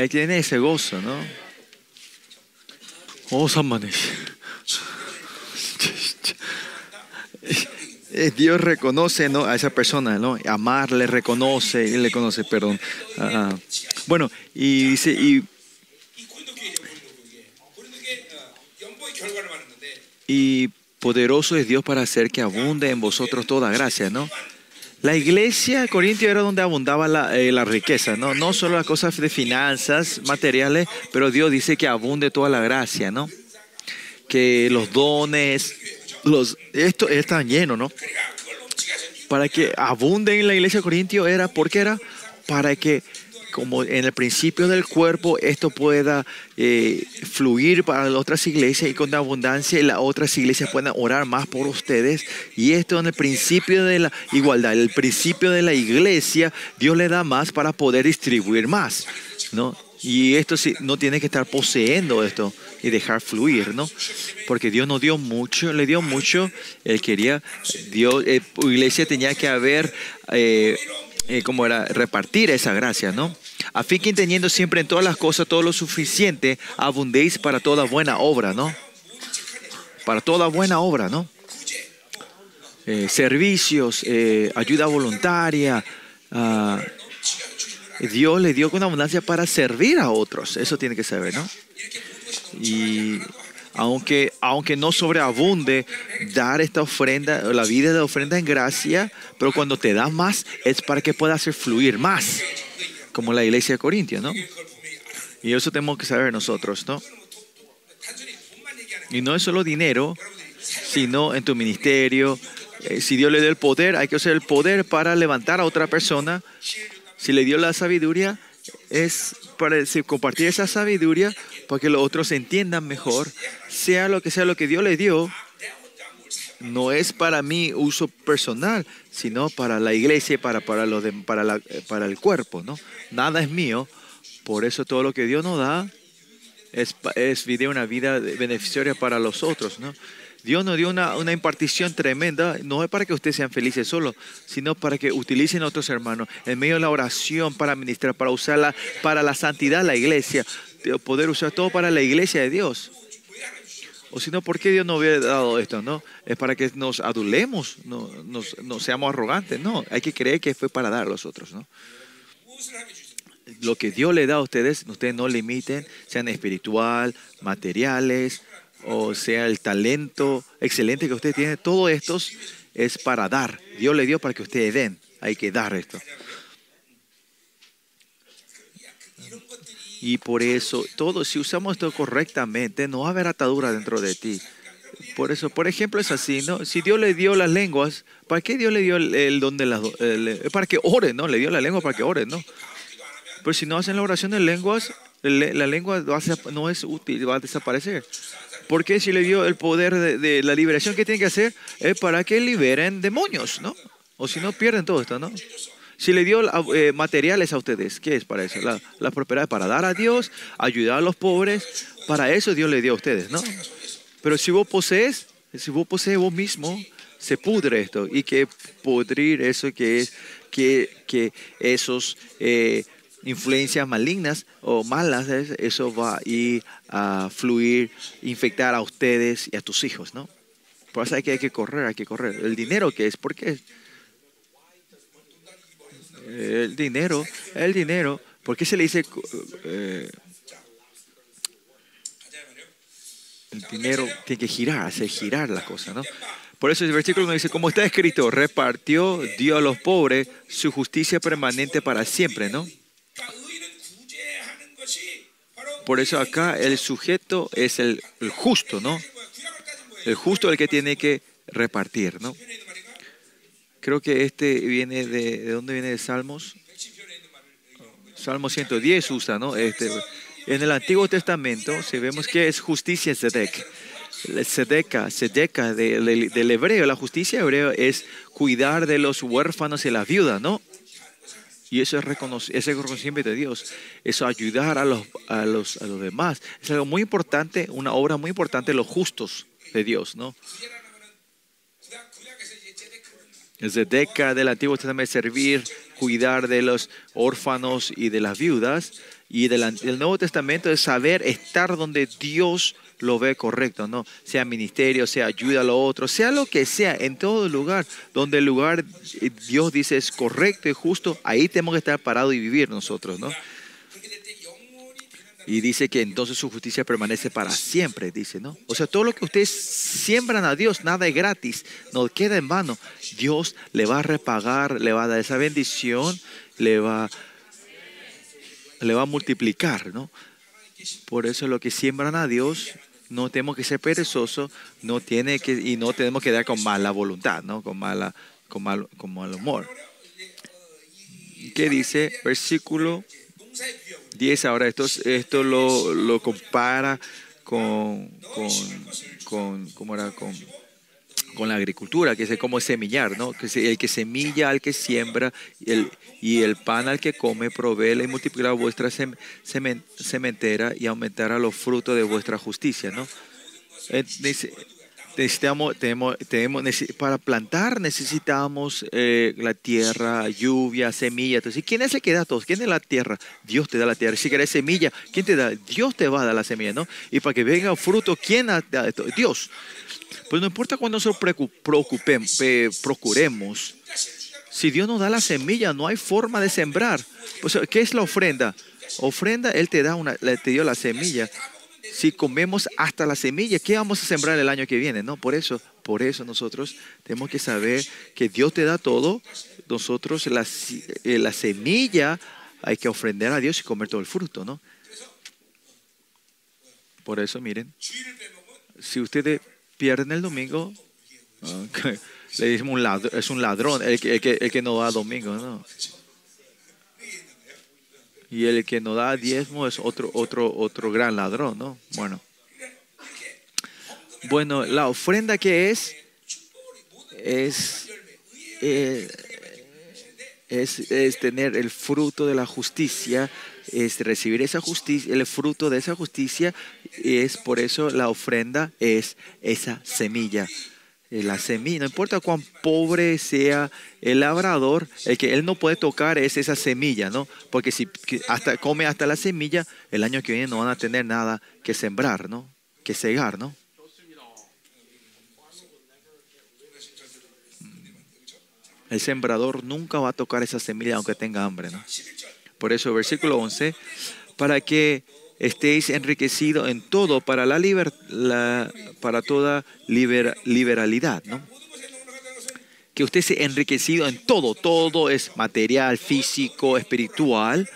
Él tiene ese gozo, ¿no? Oh, San eh, Dios reconoce ¿no? a esa persona, ¿no? Amar le reconoce, él le conoce, perdón. Ah, ah, bueno, y dice, y, y poderoso es Dios para hacer que abunde en vosotros toda gracia, ¿no? La iglesia de Corintio era donde abundaba la, eh, riqueza, ¿no? No solo las cosas de finanzas, materiales, pero Dios dice que abunde toda la gracia, ¿no? Que los dones, los, esto eh, está lleno, ¿no? Para que abunde en la iglesia de Corintio era, ¿por qué era? Para que como en el principio del cuerpo, esto pueda eh, fluir para las otras iglesias y con abundancia las otras iglesias puedan orar más por ustedes. Y esto en el principio de la igualdad, el principio de la iglesia, Dios le da más para poder distribuir más, ¿no? Y esto sí, no tiene que estar poseyendo esto y dejar fluir, ¿no? Porque Dios no dio mucho, le dio mucho, Él quería, Dios, eh, iglesia tenía que haber, eh, eh, como era, repartir esa gracia, ¿no? A que teniendo siempre en todas las cosas todo lo suficiente, abundéis para toda buena obra, ¿no? Para toda buena obra, ¿no? Eh, servicios, eh, ayuda voluntaria. ah, Dios le dio con abundancia para servir a otros. Eso tiene que saber, ¿no? Y aunque, aunque no sobreabunde, dar esta ofrenda, la vida de ofrenda en gracia, pero cuando te da más es para que pueda hacer fluir más, como la iglesia de Corintia, ¿no? Y eso tenemos que saber nosotros, ¿no? Y no es solo dinero, sino en tu ministerio. Eh, si Dios le dio el poder, hay que usar el poder para levantar a otra persona. Si le dio la sabiduría, es para compartir esa sabiduría para que los otros entiendan mejor, sea lo que sea lo que Dios les dio, no es para mi uso personal, sino para la iglesia y para, para, para, la, eh, para el cuerpo, ¿no? Nada es mío, por eso todo lo que Dios nos da es, es una vida beneficioria para los otros, ¿no? Dios nos dio una, una, impartición tremenda, no es para que ustedes sean felices solo, sino para que utilicen a otros hermanos en medio de la oración para ministrar, para usarla para la santidad de la iglesia, poder usar todo para la iglesia de Dios. O si no, ¿por qué Dios no hubiera dado esto? No, es para que nos adulemos, no, no seamos arrogantes. No, hay que creer que fue para dar a los otros. ¿no? Lo que Dios le da a ustedes, ustedes no limiten, sean espiritual, materiales, o sea, el talento excelente que ustedes tienen. Todo esto es para dar. Dios le dio para que ustedes den. Hay que dar esto. Y por eso, todo, si usamos esto correctamente, no va a haber atadura dentro de ti. Por eso, por ejemplo, es así, ¿no? Si Dios le dio las lenguas, ¿para qué Dios le dio el, el don de las el- es para que oren, ¿no? Le dio la lengua para que oren, ¿no? Pero si no hacen la oración en lenguas, le- la lengua va a no es útil, va a desaparecer. Porque si le dio el poder de, de la liberación que tiene que hacer, es para que liberen demonios, ¿no? O si no, pierden todo esto, ¿no? Si le dio eh, materiales a ustedes, ¿qué es para eso? La, la prosperidad para dar a Dios, ayudar a los pobres, para eso Dios le dio a ustedes, ¿no? Pero si vos posees, si vos posees vos mismo, se pudre esto. Y que pudrir eso que es que, que esos eh, influencias malignas o malas, es- eso va a ir a fluir, infectar a ustedes y a tus hijos, ¿no? Por eso hay que, hay que correr, hay que correr. El dinero que es, ¿por qué? Eh, el dinero, el dinero, ¿por qué se le dice eh, el dinero tiene que girar, hacer girar la cosa, ¿no? Por eso el versículo 1 dice, como está escrito, repartió Dios a los pobres su justicia permanente para siempre, ¿no? Por eso acá el sujeto es el, el justo, ¿no? El justo es el que tiene que repartir, ¿no? Creo que este viene de, ¿de dónde viene de Salmos? Salmo 110 usa, ¿no? Este, en el Antiguo Testamento, si vemos que es justicia Zedek, Sedeca, Sedeca del hebreo, la justicia hebrea es cuidar de los huérfanos y las viudas, ¿no? Y eso es, ese reconocimiento de Dios, eso ayudar a los, a, los, a los demás. Es algo muy importante, una obra muy importante de los justos de Dios, ¿no? Zedeca del Antiguo Testamento es servir, cuidar de los órfanos y de las viudas. Y del, del Nuevo Testamento es saber estar donde Dios lo ve correcto, ¿no? Sea ministerio, sea ayuda a lo otro, sea lo que sea, en todo lugar, donde el lugar eh, Dios dice es correcto y justo, ahí tenemos que estar parados y vivir nosotros, ¿no? Y dice que entonces su justicia permanece para siempre, dice, ¿no? O sea, todo lo que ustedes siembran a Dios, nada es gratis, no queda en vano. Dios le va a repagar, le va a dar esa bendición, le va, le va a multiplicar, ¿no? Por eso lo que siembran a Dios, no tenemos que ser perezosos, no tiene que, y no tenemos que dar con mala voluntad, ¿no? Con, mala, con, mal, con mal humor. ¿Qué dice? Versículo 10 ahora esto, esto lo, lo compara con, con, con, ¿cómo era? con, con la agricultura, que es como semillar, ¿no? Que el que semilla al que siembra y el, y el pan al que come, provee y multiplicará vuestra sem- semen- sementera y aumentará los frutos de vuestra justicia, ¿no? Eh, dice, necesitamos, tenemos, tenemos, para plantar necesitamos eh, la tierra, lluvia, semilla. Entonces, ¿quién es el que da todo? ¿Quién es la tierra? Dios te da la tierra. Si quieres semilla, ¿quién te da? Dios te va a dar la semilla, ¿no? Y para que venga fruto, ¿quién da esto? Dios. Pues no importa cuando nosotros eh, procuremos. Si Dios nos da la semilla, no hay forma de sembrar. Pues, ¿qué es la ofrenda? Ofrenda, Él te da una, te dio la semilla si comemos hasta la semilla, ¿qué vamos a sembrar el año que viene? No, por eso, por eso nosotros tenemos que saber que Dios te da todo. Nosotros la, eh, la semilla hay que ofrendar a Dios y comer todo el fruto, ¿no? Por eso, miren, si ustedes pierden el domingo, le decimos un ladrón, es un ladrón el que, el que, el que no va domingo, ¿no? Y el que no da diezmo es otro, otro, otro gran ladrón, ¿no? Bueno. Bueno, la ofrenda que es, es, eh, es, es, tener el fruto de la justicia, es recibir esa justicia, el fruto de esa justicia, y es por eso la ofrenda es esa semilla. Eh, la semilla, no importa cuán pobre sea el labrador, el que él no puede tocar es esa semilla, ¿no? Porque si hasta come hasta la semilla, el año que viene no van a tener nada que sembrar, ¿no? Que cegar, ¿no? El sembrador nunca va a tocar esa semilla aunque tenga hambre, ¿no? Por eso, versículo 11, para que estéis enriquecidos en todo para, la, liber, para toda liber, liberalidad, ¿no? Que usted se enriquecido en todo, todo es material, físico, espiritual,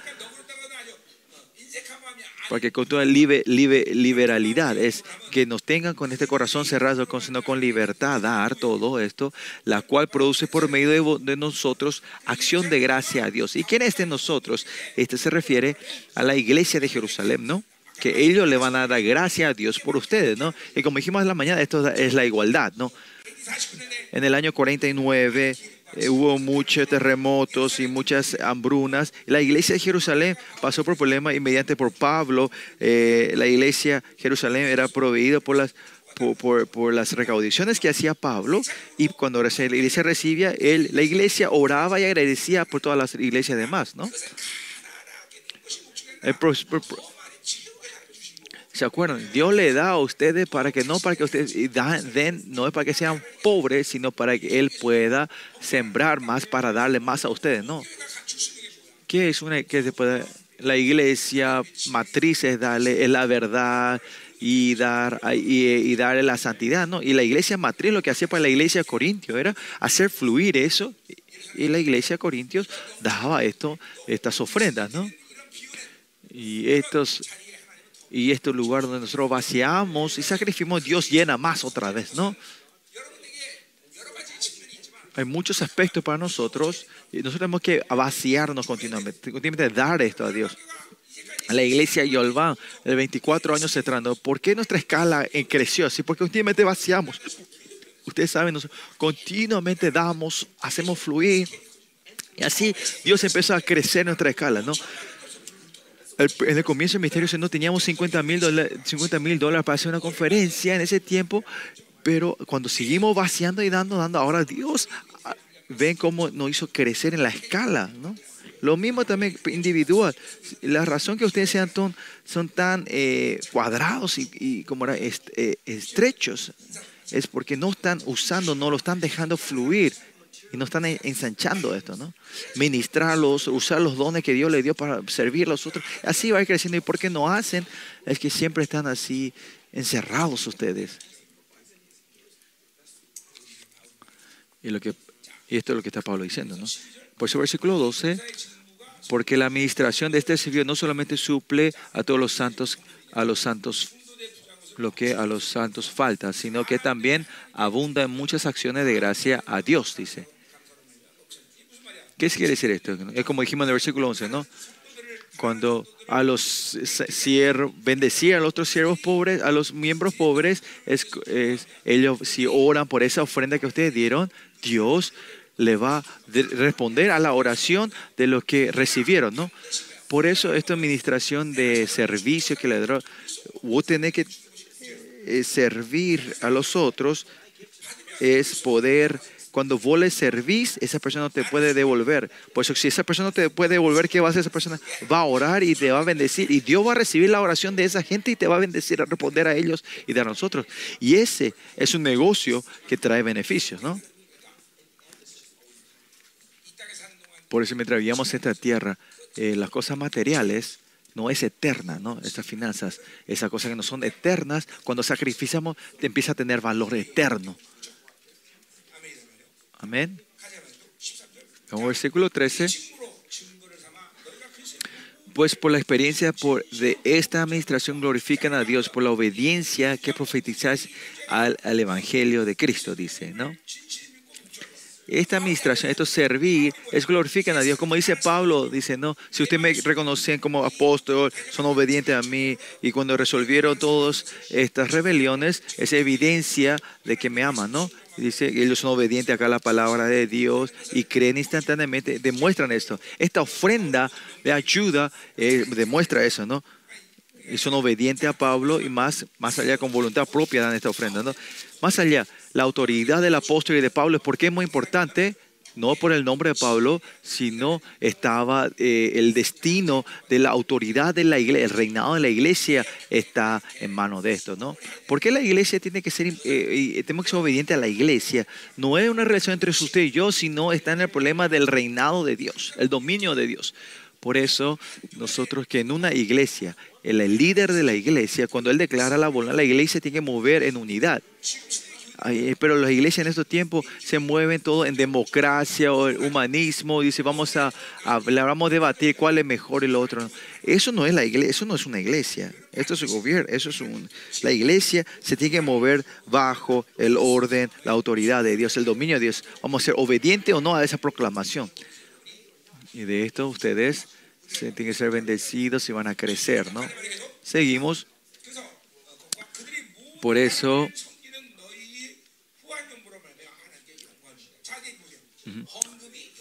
porque con toda liber, liber, liberalidad es que nos tengan con este corazón cerrado, sino con libertad dar todo esto, la cual produce por medio de, de, nosotros acción de gracia a Dios. ¿Y quién es de nosotros? Este se refiere a la iglesia de Jerusalén, ¿no? Que ellos le van a dar gracia a Dios por ustedes, ¿no? Y como dijimos en la mañana, esto es la igualdad, ¿no? En el año 49 eh, hubo muchos terremotos y muchas hambrunas. La iglesia de Jerusalén pasó por problemas y mediante por Pablo, eh, la iglesia de Jerusalén era proveída por las, por, las recaudaciones que hacía Pablo y cuando la iglesia recibía, él, la iglesia oraba y agradecía por todas las iglesias demás, ¿no? El, ¿Se acuerdan? Dios le da a ustedes para que no para que ustedes den, no es para que sean pobres, sino para que Él pueda sembrar más para darle más a ustedes, ¿no? ¿Qué es una que se puede? La iglesia matriz es darle la verdad y dar y, y, darle la santidad, ¿no? Y la iglesia matriz lo que hacía para la iglesia de Corintios era hacer fluir eso y la iglesia de Corintios daba esto estas ofrendas, ¿no? Y estos y este lugar donde nosotros vaciamos y sacrificamos, Dios llena más otra vez, ¿no? Hay muchos aspectos para nosotros y nosotros tenemos que vaciarnos continuamente, continuamente dar esto a Dios. La iglesia Yolván, de 24 años entrando, ¿por qué nuestra escala creció así? Porque continuamente vaciamos. Ustedes saben, nosotros continuamente damos, hacemos fluir. Y así Dios empezó a crecer nuestra escala, ¿no? En el comienzo del ministerio no teníamos 50 mil dólares para hacer una conferencia en ese tiempo, pero cuando seguimos vaciando y dando, dando, ahora Dios ah, ven cómo nos hizo crecer en la escala, ¿no? Lo mismo también individual. La razón que ustedes sean son tan eh, cuadrados y, como eh, estrechos es porque no están usando, no lo están dejando fluir y no están ensanchando esto, ¿no? Ministrarlos, usar los dones que Dios le dio para servir a los otros. Así va creciendo. ¿Y por qué no hacen? Es que siempre están así encerrados ustedes. Y, lo que, y esto es lo que está Pablo diciendo, ¿no? Por eso versículo 12, porque la administración de este servicio no solamente suple a todos los santos, a los santos lo que a los santos falta, sino que también abunda en muchas acciones de gracia a Dios, dice. ¿Qué quiere decir esto? Es como dijimos en el versículo 11, ¿no? Cuando a los siervos, bendecían a los otros siervos pobres, a los miembros pobres, es, ellos si oran por esa ofrenda que ustedes dieron, Dios le va a responder a la oración de los que recibieron, ¿no? Por eso esta administración de servicio que le dio, vos tenés que eh, servir a los otros, es poder cuando vos le servís, esa persona te puede devolver. Por eso, si esa persona te puede devolver, ¿qué va a hacer esa persona? Va a orar y te va a bendecir. Y Dios va a recibir la oración de esa gente y te va a bendecir, a responder a ellos y a nosotros. Y ese es un negocio que trae beneficios, ¿no? Por eso, mientras vivíamos esta tierra, eh, las cosas materiales no es eterna, ¿no? Estas finanzas, esas cosas que no son eternas, cuando sacrificamos, te empieza a tener valor eterno. Amén. Como versículo 13. Pues por la experiencia por, de esta administración glorifican a Dios por la obediencia que profetizas al, al Evangelio de Cristo, dice, ¿no? Esta administración, esto servir, es glorifican a Dios. Como dice Pablo, dice, no, si ustedes me reconocen como apóstol, son obedientes a mí, y cuando resolvieron todas estas rebeliones, es evidencia de que me aman, ¿no? Dice ellos son obedientes a la palabra de Dios y creen instantáneamente, demuestran esto. Esta ofrenda de ayuda eh, demuestra eso, ¿no? Y son obedientes a Pablo y más, más allá con voluntad propia dan esta ofrenda, ¿no? Más allá, la autoridad del apóstol y de Pablo, ¿por qué es muy importante? No por el nombre de Pablo, sino estaba eh, el destino de la autoridad de la iglesia, el reinado de la iglesia está en manos de esto, ¿no? ¿Por qué la iglesia tiene que ser, eh, tenemos que ser obedientes a la iglesia? No es una relación entre usted y yo, sino está en el problema del reinado de Dios, el dominio de Dios. Por eso, nosotros que en una iglesia, el líder de la iglesia, cuando él declara la voluntad, la iglesia tiene que mover en unidad. Eh, pero las iglesias en estos tiempos se mueven todo en democracia o el humanismo. Dice, vamos a hablar, vamos a debatir cuál es mejor el otro. Eso no es la iglesia, eso no es una iglesia. Esto es un gobierno, eso es un... La iglesia se tiene que mover bajo el orden, la autoridad de Dios, el dominio de Dios. Vamos a ser obedientes o no a esa proclamación. Y de esto ustedes se tienen que ser bendecidos y van a crecer, ¿no? Seguimos. Por eso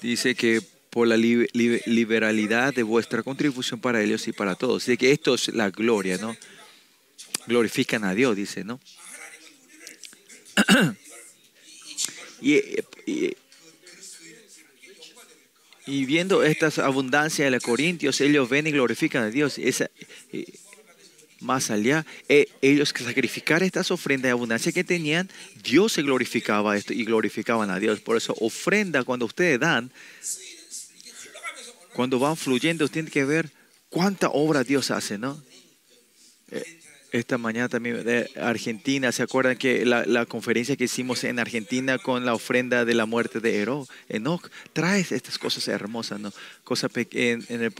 dice que por la li- li- liberalidad de vuestra contribución para ellos y para todos. Dice que esto es la gloria, ¿no? Glorifican a Dios, dice, ¿no? y, y- viendo estas abundancias de los corintios, ellos ven y glorifican a Dios. Más allá, eh, ellos que sacrificar estas ofrendas de abundancia que tenían, Dios se glorificaba esto y glorificaban a Dios. Por eso, ofrenda, cuando ustedes dan, cuando van fluyendo, tienen que ver cuánta obra Dios hace, ¿no? Eh, Esta mañana también de Argentina, ¿se acuerdan que la, la conferencia que hicimos en Argentina con la ofrenda de la muerte de Enoch? Trae estas cosas hermosas, ¿no? Cosas pe- en, en el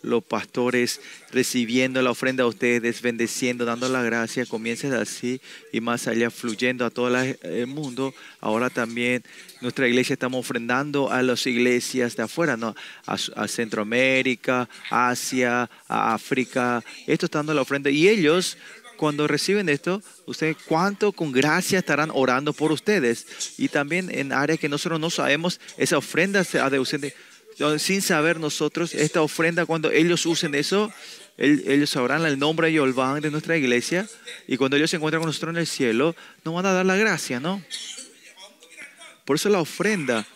los pastores recibiendo la ofrenda a ustedes, bendeciendo, dando la gracia, comienzan así y más allá fluyendo a todo el mundo. Ahora también nuestra iglesia estamos ofrendando a las iglesias de afuera, ¿no? A, a Centroamérica, Asia, a África. Esto está dando la ofrenda. Y ellos, cuando reciben esto, ustedes cuánto con gracia estarán orando por ustedes. Y también en áreas que nosotros no sabemos, esa ofrenda se ha de sin saber nosotros, esta ofrenda, cuando ellos usen eso, el- ellos sabrán el nombre de Yolván de nuestra iglesia. Y cuando ellos se encuentran con nosotros en el cielo, nos van a dar la gracia, ¿no? Por eso la ofrenda,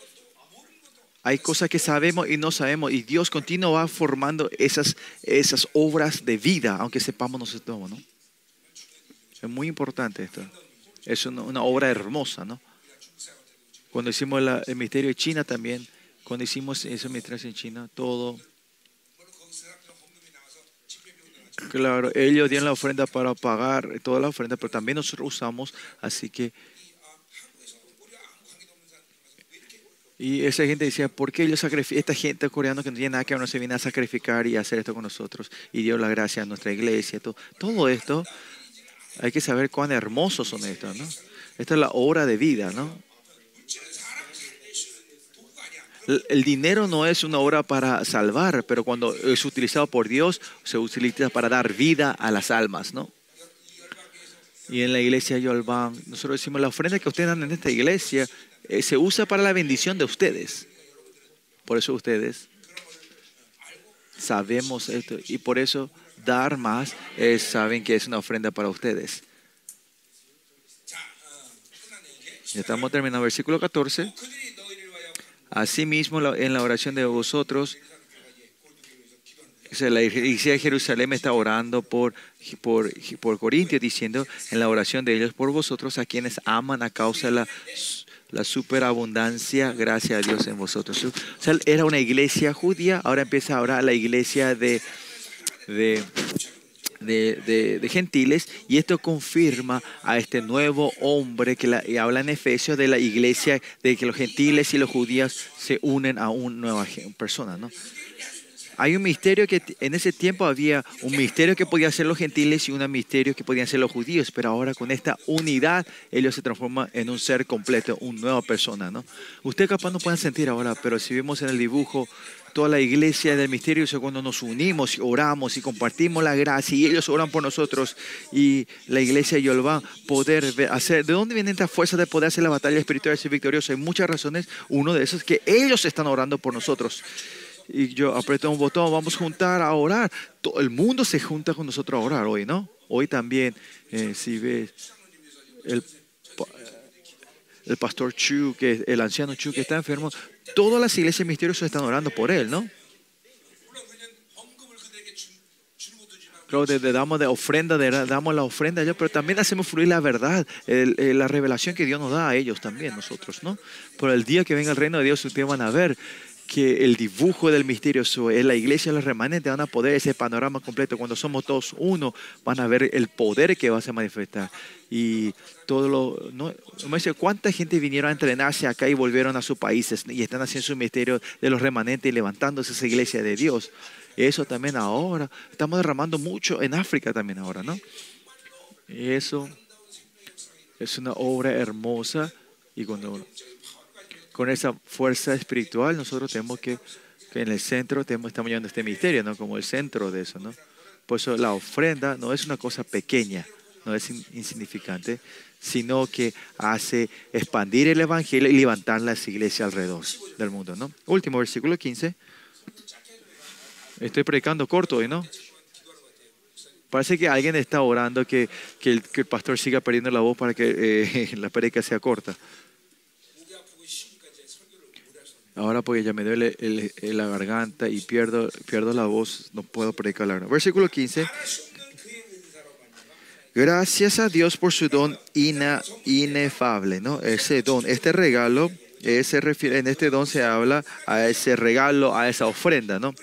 hay cosas que sabemos y no sabemos, y Dios continuo va formando esas, esas obras de vida, aunque sepamos nosotros, ¿no? Es muy importante esto. Es una, obra hermosa, ¿no? Cuando hicimos el misterio de China también, cuando hicimos ese misterio en China, todo, claro, ellos dieron la ofrenda para pagar toda la ofrenda, pero también nosotros usamos, así que Y esa gente decía, ¿por qué ellos sacrifican? Esta gente coreana que no tiene nada que ver, no se viene a sacrificar y hacer esto con nosotros. Y dio la gracia a nuestra iglesia. Todo, todo esto, hay que saber cuán hermosos son estos, ¿no? Esta es la obra de vida, ¿no? El, dinero no es una obra para salvar, pero cuando es utilizado por Dios, se utiliza para dar vida a las almas, ¿no? Y en la iglesia Yolván, nosotros decimos, la ofrenda que ustedes dan en esta iglesia eh, se usa para la bendición de ustedes. Por eso ustedes sabemos esto y por eso dar más saben que es una ofrenda para ustedes. Ya estamos terminando. Versículo 14. Asimismo, en la oración de vosotros, la iglesia de Jerusalén está orando por, por, por Corintios, diciendo en la oración de ellos por vosotros, a quienes aman a causa de la, la superabundancia, gracias a Dios en vosotros. O sea, era una iglesia judía, ahora empieza ahora la iglesia de, de, de, gentiles y esto confirma a este nuevo hombre que la- habla en Efesios de la iglesia, de que los gentiles y los judíos se unen a una nueva persona, ¿no? Hay un misterio que en ese tiempo había un misterio que podían ser los gentiles y un misterio que podían ser los judíos, pero ahora con esta unidad ellos se transforman en un ser completo, una nueva persona, ¿no? Usted capaz no pueden sentir ahora, pero si vemos en el dibujo toda la iglesia del misterio cuando nos unimos oramos y compartimos la gracia y ellos oran por nosotros y la iglesia y va a poder hacer, ¿de dónde viene esta fuerza de poder hacer la batalla espiritual y ser victorioso? Hay muchas razones, uno de esos es que ellos están orando por nosotros y yo aprieto un botón, vamos a juntar a orar. Todo el mundo se junta con nosotros a orar hoy, ¿no? Hoy también, eh, si ves el, el pastor Chu, que el anciano Chu que está enfermo, todas las iglesias misteriosas están orando por él, ¿no? Claro, le damos de ofrenda, de, damos la ofrenda a ellos, pero también hacemos fluir la verdad, el, el, la revelación que Dios nos da a ellos también, nosotros, ¿no? Por el día que venga el reino de Dios, ustedes van a ver que el dibujo del misterioso es la iglesia, los remanentes van a poder ese panorama completo. Cuando somos todos uno, van a ver el poder que va a manifestar. Y todo lo. No, me dice, ¿cuánta gente vinieron a entrenarse acá y volvieron a sus países y están haciendo su misterio de los remanentes y levantándose esa iglesia de Dios? Eso también ahora. Estamos derramando mucho en África también ahora, ¿no? Eso es una obra hermosa y cuando con esa fuerza espiritual nosotros tenemos que, en el centro tenemos, estamos llevando este misterio, ¿no? Como el centro de eso, ¿no? Por eso la ofrenda no es una cosa pequeña, no es in- insignificante, sino que hace expandir el evangelio y levantar las iglesias alrededor del mundo, ¿no? Último versículo 15. Estoy predicando corto hoy, ¿no? Parece que alguien está orando que, que el pastor siga perdiendo la voz para que eh, la predica sea corta. Ahora porque ya me duele el, el, la garganta y pierdo, pierdo la voz, no puedo predicar la Versículo 15. Gracias a Dios por su don ina, inefable, ¿no? Ese don, este regalo, ese refiere, en este don se habla a ese regalo, a esa ofrenda, ¿no?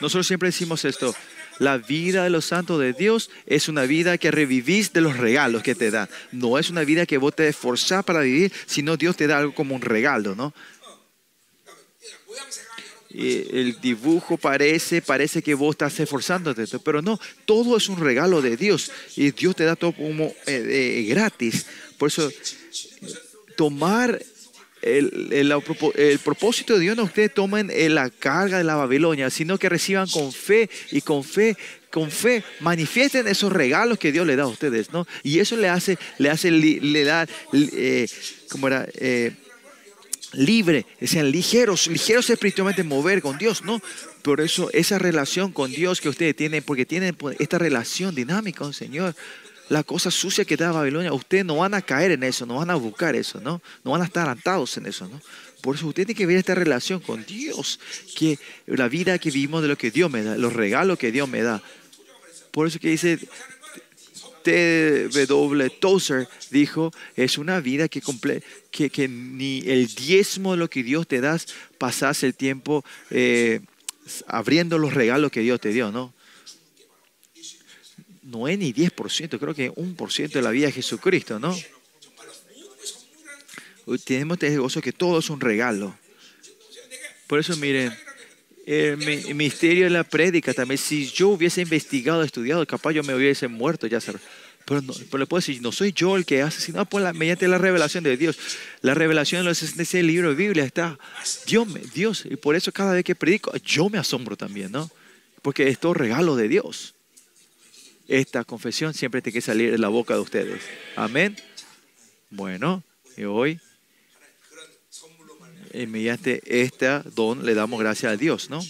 Nosotros siempre decimos esto, la vida de los santos de Dios es una vida que revivís de los regalos que te da. No es una vida que vos te esforzás para vivir, sino Dios te da algo como un regalo, ¿no? El dibujo parece, parece que vos estás esforzándote, pero no, todo es un regalo de Dios y Dios te da todo como eh, eh, gratis. Por eso, tomar el, propósito de Dios no ustedes tomen eh, la carga de la Babilonia, sino que reciban con fe y con fe. Con fe manifiesten esos regalos que Dios le da a ustedes, ¿no? Y eso le hace, le hace, le da, ¿cómo era? Libre, sean ligeros, ligeros espiritualmente mover con Dios, ¿no? Por eso esa relación con Dios que ustedes tienen, porque tienen pues, esta relación dinámica con el Señor, la cosa sucia que da Babilonia, ustedes no van a caer en eso, no van a buscar eso, ¿no? No van a estar atados en eso, ¿no? Por eso usted tiene que ver esta relación con Dios, que la vida que vivimos de lo que Dios me da, los regalos que Dios me da. Por eso que dice T.W. Tozer dijo, es una vida que, comple- que, ni el diezmo de lo que Dios te das, pasas el tiempo eh, abriendo los regalos que Dios te dio, ¿no? No es ni 10%, creo que un por ciento de la vida de Jesucristo, ¿no? Tenemos este gozo que todo es un regalo. Por eso miren, el mi- misterio de la prédica también, si yo hubiese investigado, estudiado, capaz yo me hubiese muerto ya. Pero, no, pero le puedo decir, no soy yo el que hace, sino mediante la revelación de Dios. La revelación de los- de ese libro de Biblia está Dios, Dios. Y por eso cada vez que predico, yo me asombro también, ¿no? Porque es todo regalo de Dios. Esta confesión siempre tiene que salir de la boca de ustedes. Amén. Bueno, y hoy y mediante este don le damos gracias a Dios, ¿no?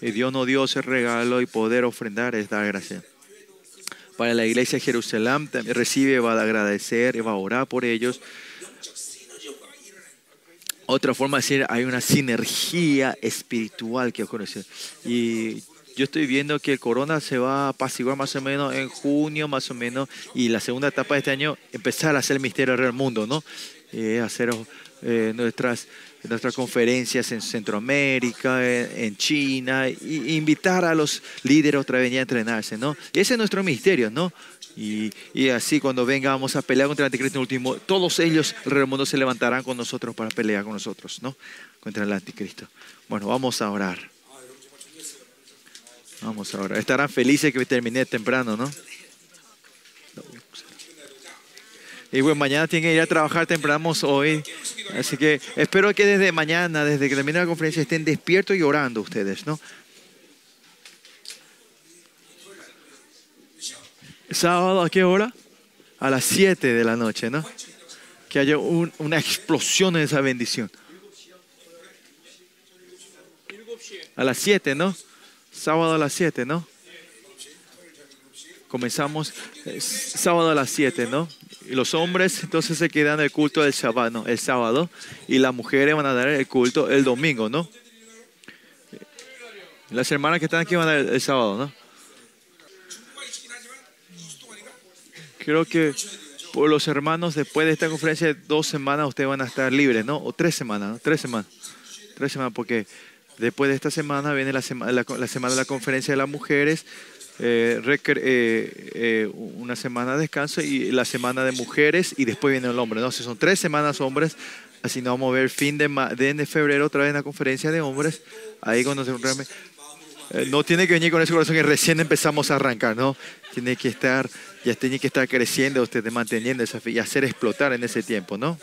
Y Dios nos dio ese regalo y poder ofrendar es dar gracias. Para la iglesia de Jerusalén también recibe, va a agradecer va a orar por ellos. Otra forma de decir, hay una sinergia espiritual que ocurre. Y yo estoy viendo que el corona se va a apaciguar más o menos en junio, más o menos, y la segunda etapa de este año empezar a hacer el misterio del mundo, ¿no? Eh, hacer eh, nuestras nuestras conferencias en Centroamérica, en, China, y invitar a los líderes otra vez a entrenarse, ¿no? Ese es nuestro misterio, ¿no? Y, así cuando vengamos a pelear contra el anticristo en último, todos ellos del mundo se levantarán con nosotros para pelear con nosotros, ¿no? Contra el anticristo. Bueno, vamos a orar. Vamos a orar. Estarán felices que terminé temprano, ¿no? Y bueno, mañana tienen que ir a trabajar temprano hoy. Así que espero que desde mañana, desde que termine la conferencia, estén despiertos y orando ustedes, ¿no? Sábado, ¿a qué hora? A las 7 de la noche, ¿no? Que haya un- una explosión en esa bendición. A las 7, ¿no? Sábado a las 7, ¿no? Comenzamos eh, sábado a las 7, ¿no? Y los hombres entonces se quedan el culto del Shabbat, el sábado, y las mujeres van a dar el culto el domingo, ¿no? Las hermanas que están aquí van a dar el, sábado, ¿no? Creo que por los hermanos, después de esta conferencia, dos semanas ustedes van a estar libres, ¿no? O tres semanas. Tres semanas. Tres semanas, porque después de esta semana viene la, sema, la semana de la conferencia de las mujeres, eh, eh, eh, una semana de descanso y la semana de mujeres y después viene el hombre, ¿no? Si son tres semanas hombres, así nos vamos a ver fin de, de, febrero otra vez en la conferencia de hombres, ahí cuando se eh, no tiene que venir con ese corazón que recién empezamos a arrancar, ¿no? Tiene que estar, ya tiene que estar creciendo usted, manteniendo esa fe y hacer explotar en ese tiempo, ¿no?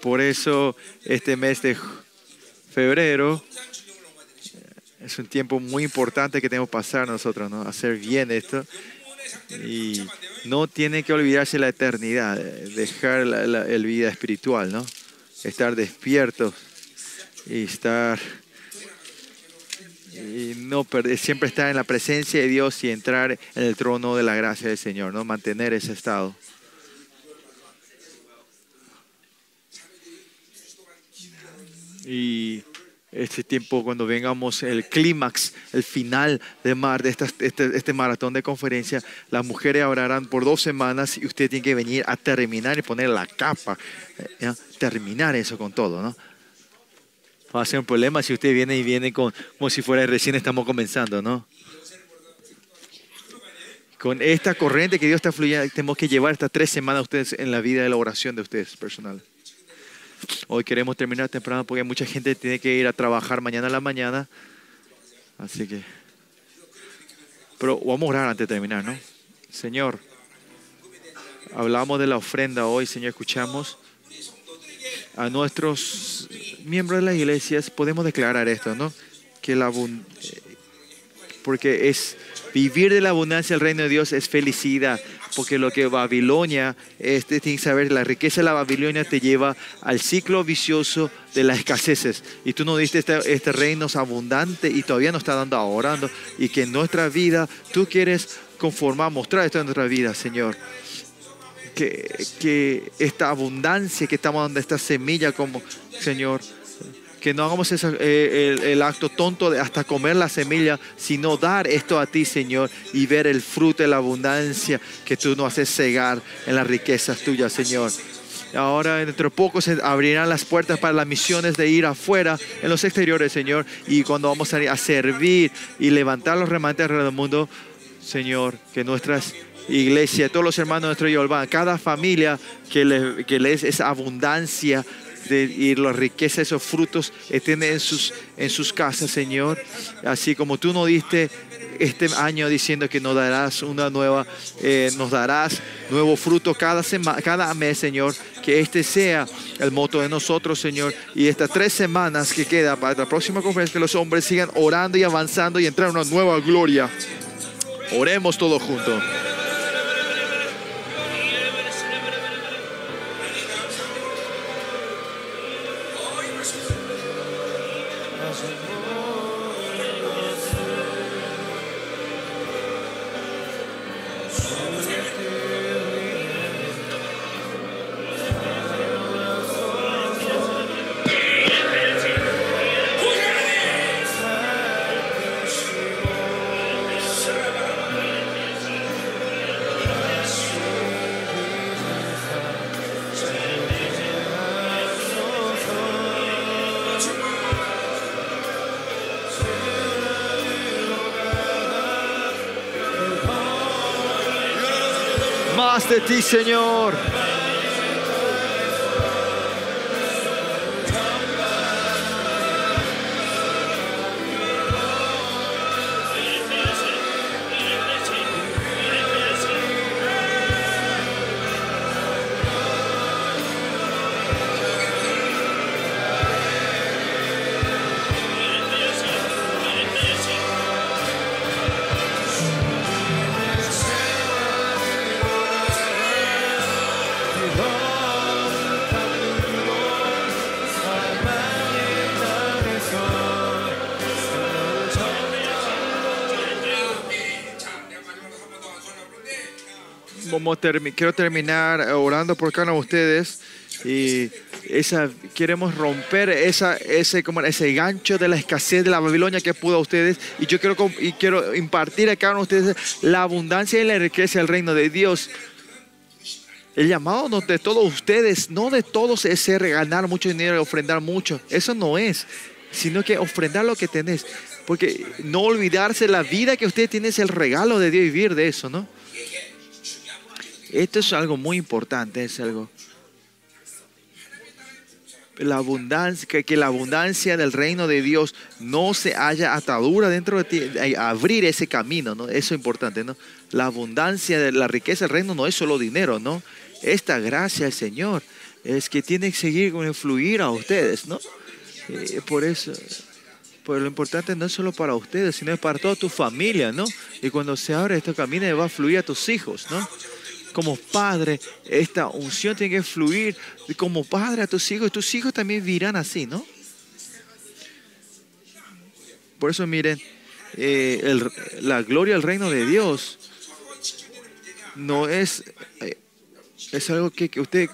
Por eso este mes de febrero es un tiempo muy importante que tenemos que pasar nosotros, ¿no? Hacer bien esto. Y no tiene que olvidarse la eternidad, dejar la, la- el vida espiritual, ¿no? Estar despiertos y estar y no perder, siempre estar en la presencia de Dios y entrar en el trono de la gracia del Señor, ¿no? Mantener ese estado. Y este tiempo, cuando vengamos el clímax, el final de este, este maratón de conferencia, las mujeres orarán por dos semanas y usted tiene que venir a terminar y poner la capa, eh, terminar eso con todo, ¿no? Va a ser un problema si usted viene y viene con, como si fuera recién estamos comenzando, ¿no? Con esta corriente que Dios está fluyendo, tenemos que llevar estas tres semanas ustedes en la vida de la oración de ustedes personal. Hoy queremos terminar temprano porque mucha gente tiene que ir a trabajar mañana a la mañana. Así que. Pero vamos a orar antes de terminar, ¿no? Señor, hablamos de la ofrenda hoy, Señor, escuchamos a nuestros miembros de las iglesias, podemos declarar esto, ¿no? Que la eh, porque es vivir de la abundancia del reino de Dios es felicidad, porque lo que Babilonia, este saber, la riqueza de la Babilonia te lleva al ciclo vicioso de las escaseces. Y tú nos diste este, este reino es abundante y todavía nos está dando ahora, y que en nuestra vida tú quieres conformar, mostrar esto en nuestra vida, Señor que, que esta abundancia que estamos dando, esta semilla como Señor, que no hagamos esa- eh, el, acto tonto de hasta comer la semilla, sino dar esto a ti, Señor, y ver el fruto de la abundancia que tú nos haces cegar en las riquezas tuyas, Señor. Ahora dentro de poco se abrirán las puertas para las misiones de ir afuera, en los exteriores, Señor. Y cuando vamos a ir a servir y levantar los remanentes alrededor del mundo, Señor, que nuestras iglesias, todos los hermanos de nuestro Yolván, cada familia que les que les esa abundancia de, y la riqueza, esos frutos estén en sus, en sus casas, Señor. Así como tú nos diste este año diciendo que nos darás una nueva, eh, nos darás nuevo fruto cada, sema- cada mes, Señor. Que este sea el moto de nosotros, Señor. Y estas tres semanas que queda para la próxima conferencia, que los hombres sigan orando y avanzando y entrar en una nueva gloria. Oremos todos juntos. De ti, Señor. Vamos termi- quiero terminar orando por cada uno de ustedes y esa, queremos romper esa, ese, como ese gancho de la escasez de la Babilonia que pudo a ustedes y yo quiero, y quiero impartir a cada uno de ustedes la abundancia y la riqueza del reino de Dios. El llamado de todos ustedes, no de todos es ser ganar mucho dinero y ofrendar mucho. Eso no es, sino que ofrendar lo que tenés. Porque no olvidarse la vida que usted tiene es el regalo de Dios vivir de eso, ¿no? Esto es algo muy importante, es algo. La abundancia, que, que la abundancia del reino de Dios no se haya atadura dentro de ti, eh, abrir ese camino, ¿no? Eso es importante, ¿no? La abundancia de la riqueza del reino no es solo dinero, ¿no? Esta gracia del Señor es que tiene que seguir con influir a ustedes, ¿no? Eh, por eso, pero lo importante no es solo para ustedes, sino para toda tu familia, ¿no? Y cuando se abre este camino va a fluir a tus hijos, ¿no? Como padre, esta unción tiene que fluir como padre a tus hijos. Tus hijos también vivirán así, ¿no? Por eso miren, eh, el- la gloria del reino de Dios no es, eh, es algo que, usted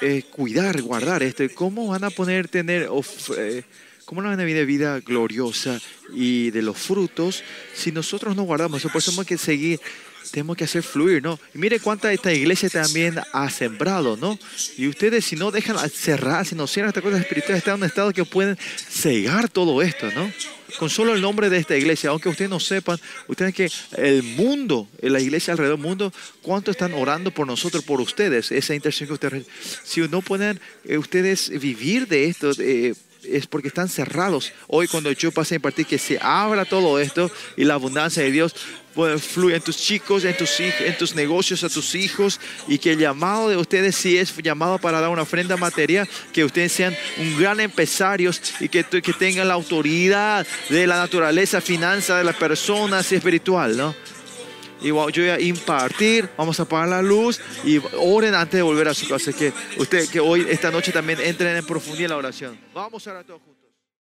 eh, cuidar, guardar esto. ¿Cómo van a poner, tener, of- eh, cómo van a vivir vida gloriosa y de los frutos si nosotros no guardamos eso? Por eso tenemos que seguir, tenemos que hacer fluir, ¿no? Y mire cuánta esta iglesia también ha sembrado, ¿no? Y ustedes si no dejan cerrar, si no cierran estas cosas espirituales, están en un estado que pueden cegar todo esto, ¿no? Con solo el nombre de esta iglesia, aunque ustedes no sepan, ustedes que el mundo, la iglesia alrededor del mundo, cuánto están orando por nosotros, por ustedes, esa intercesión que ustedes, si no pueden eh, ustedes vivir de esto, eh, es porque están cerrados. Hoy cuando yo pasé a impartir que se abra todo esto y la abundancia de Dios pues, fluye en tus chicos, en tus, hij- en tus negocios, a tus hijos y que el llamado de ustedes si es llamado para dar una ofrenda material, que ustedes sean un gran empresarios y que, tengan la autoridad de la naturaleza, finanza de las personas y espiritual, ¿no? Y yo voy a impartir, vamos a apagar la luz y oren antes de volver a su casa. Que usted, que hoy, esta noche también entren en profundidad en la oración. Vamos a orar todos juntos.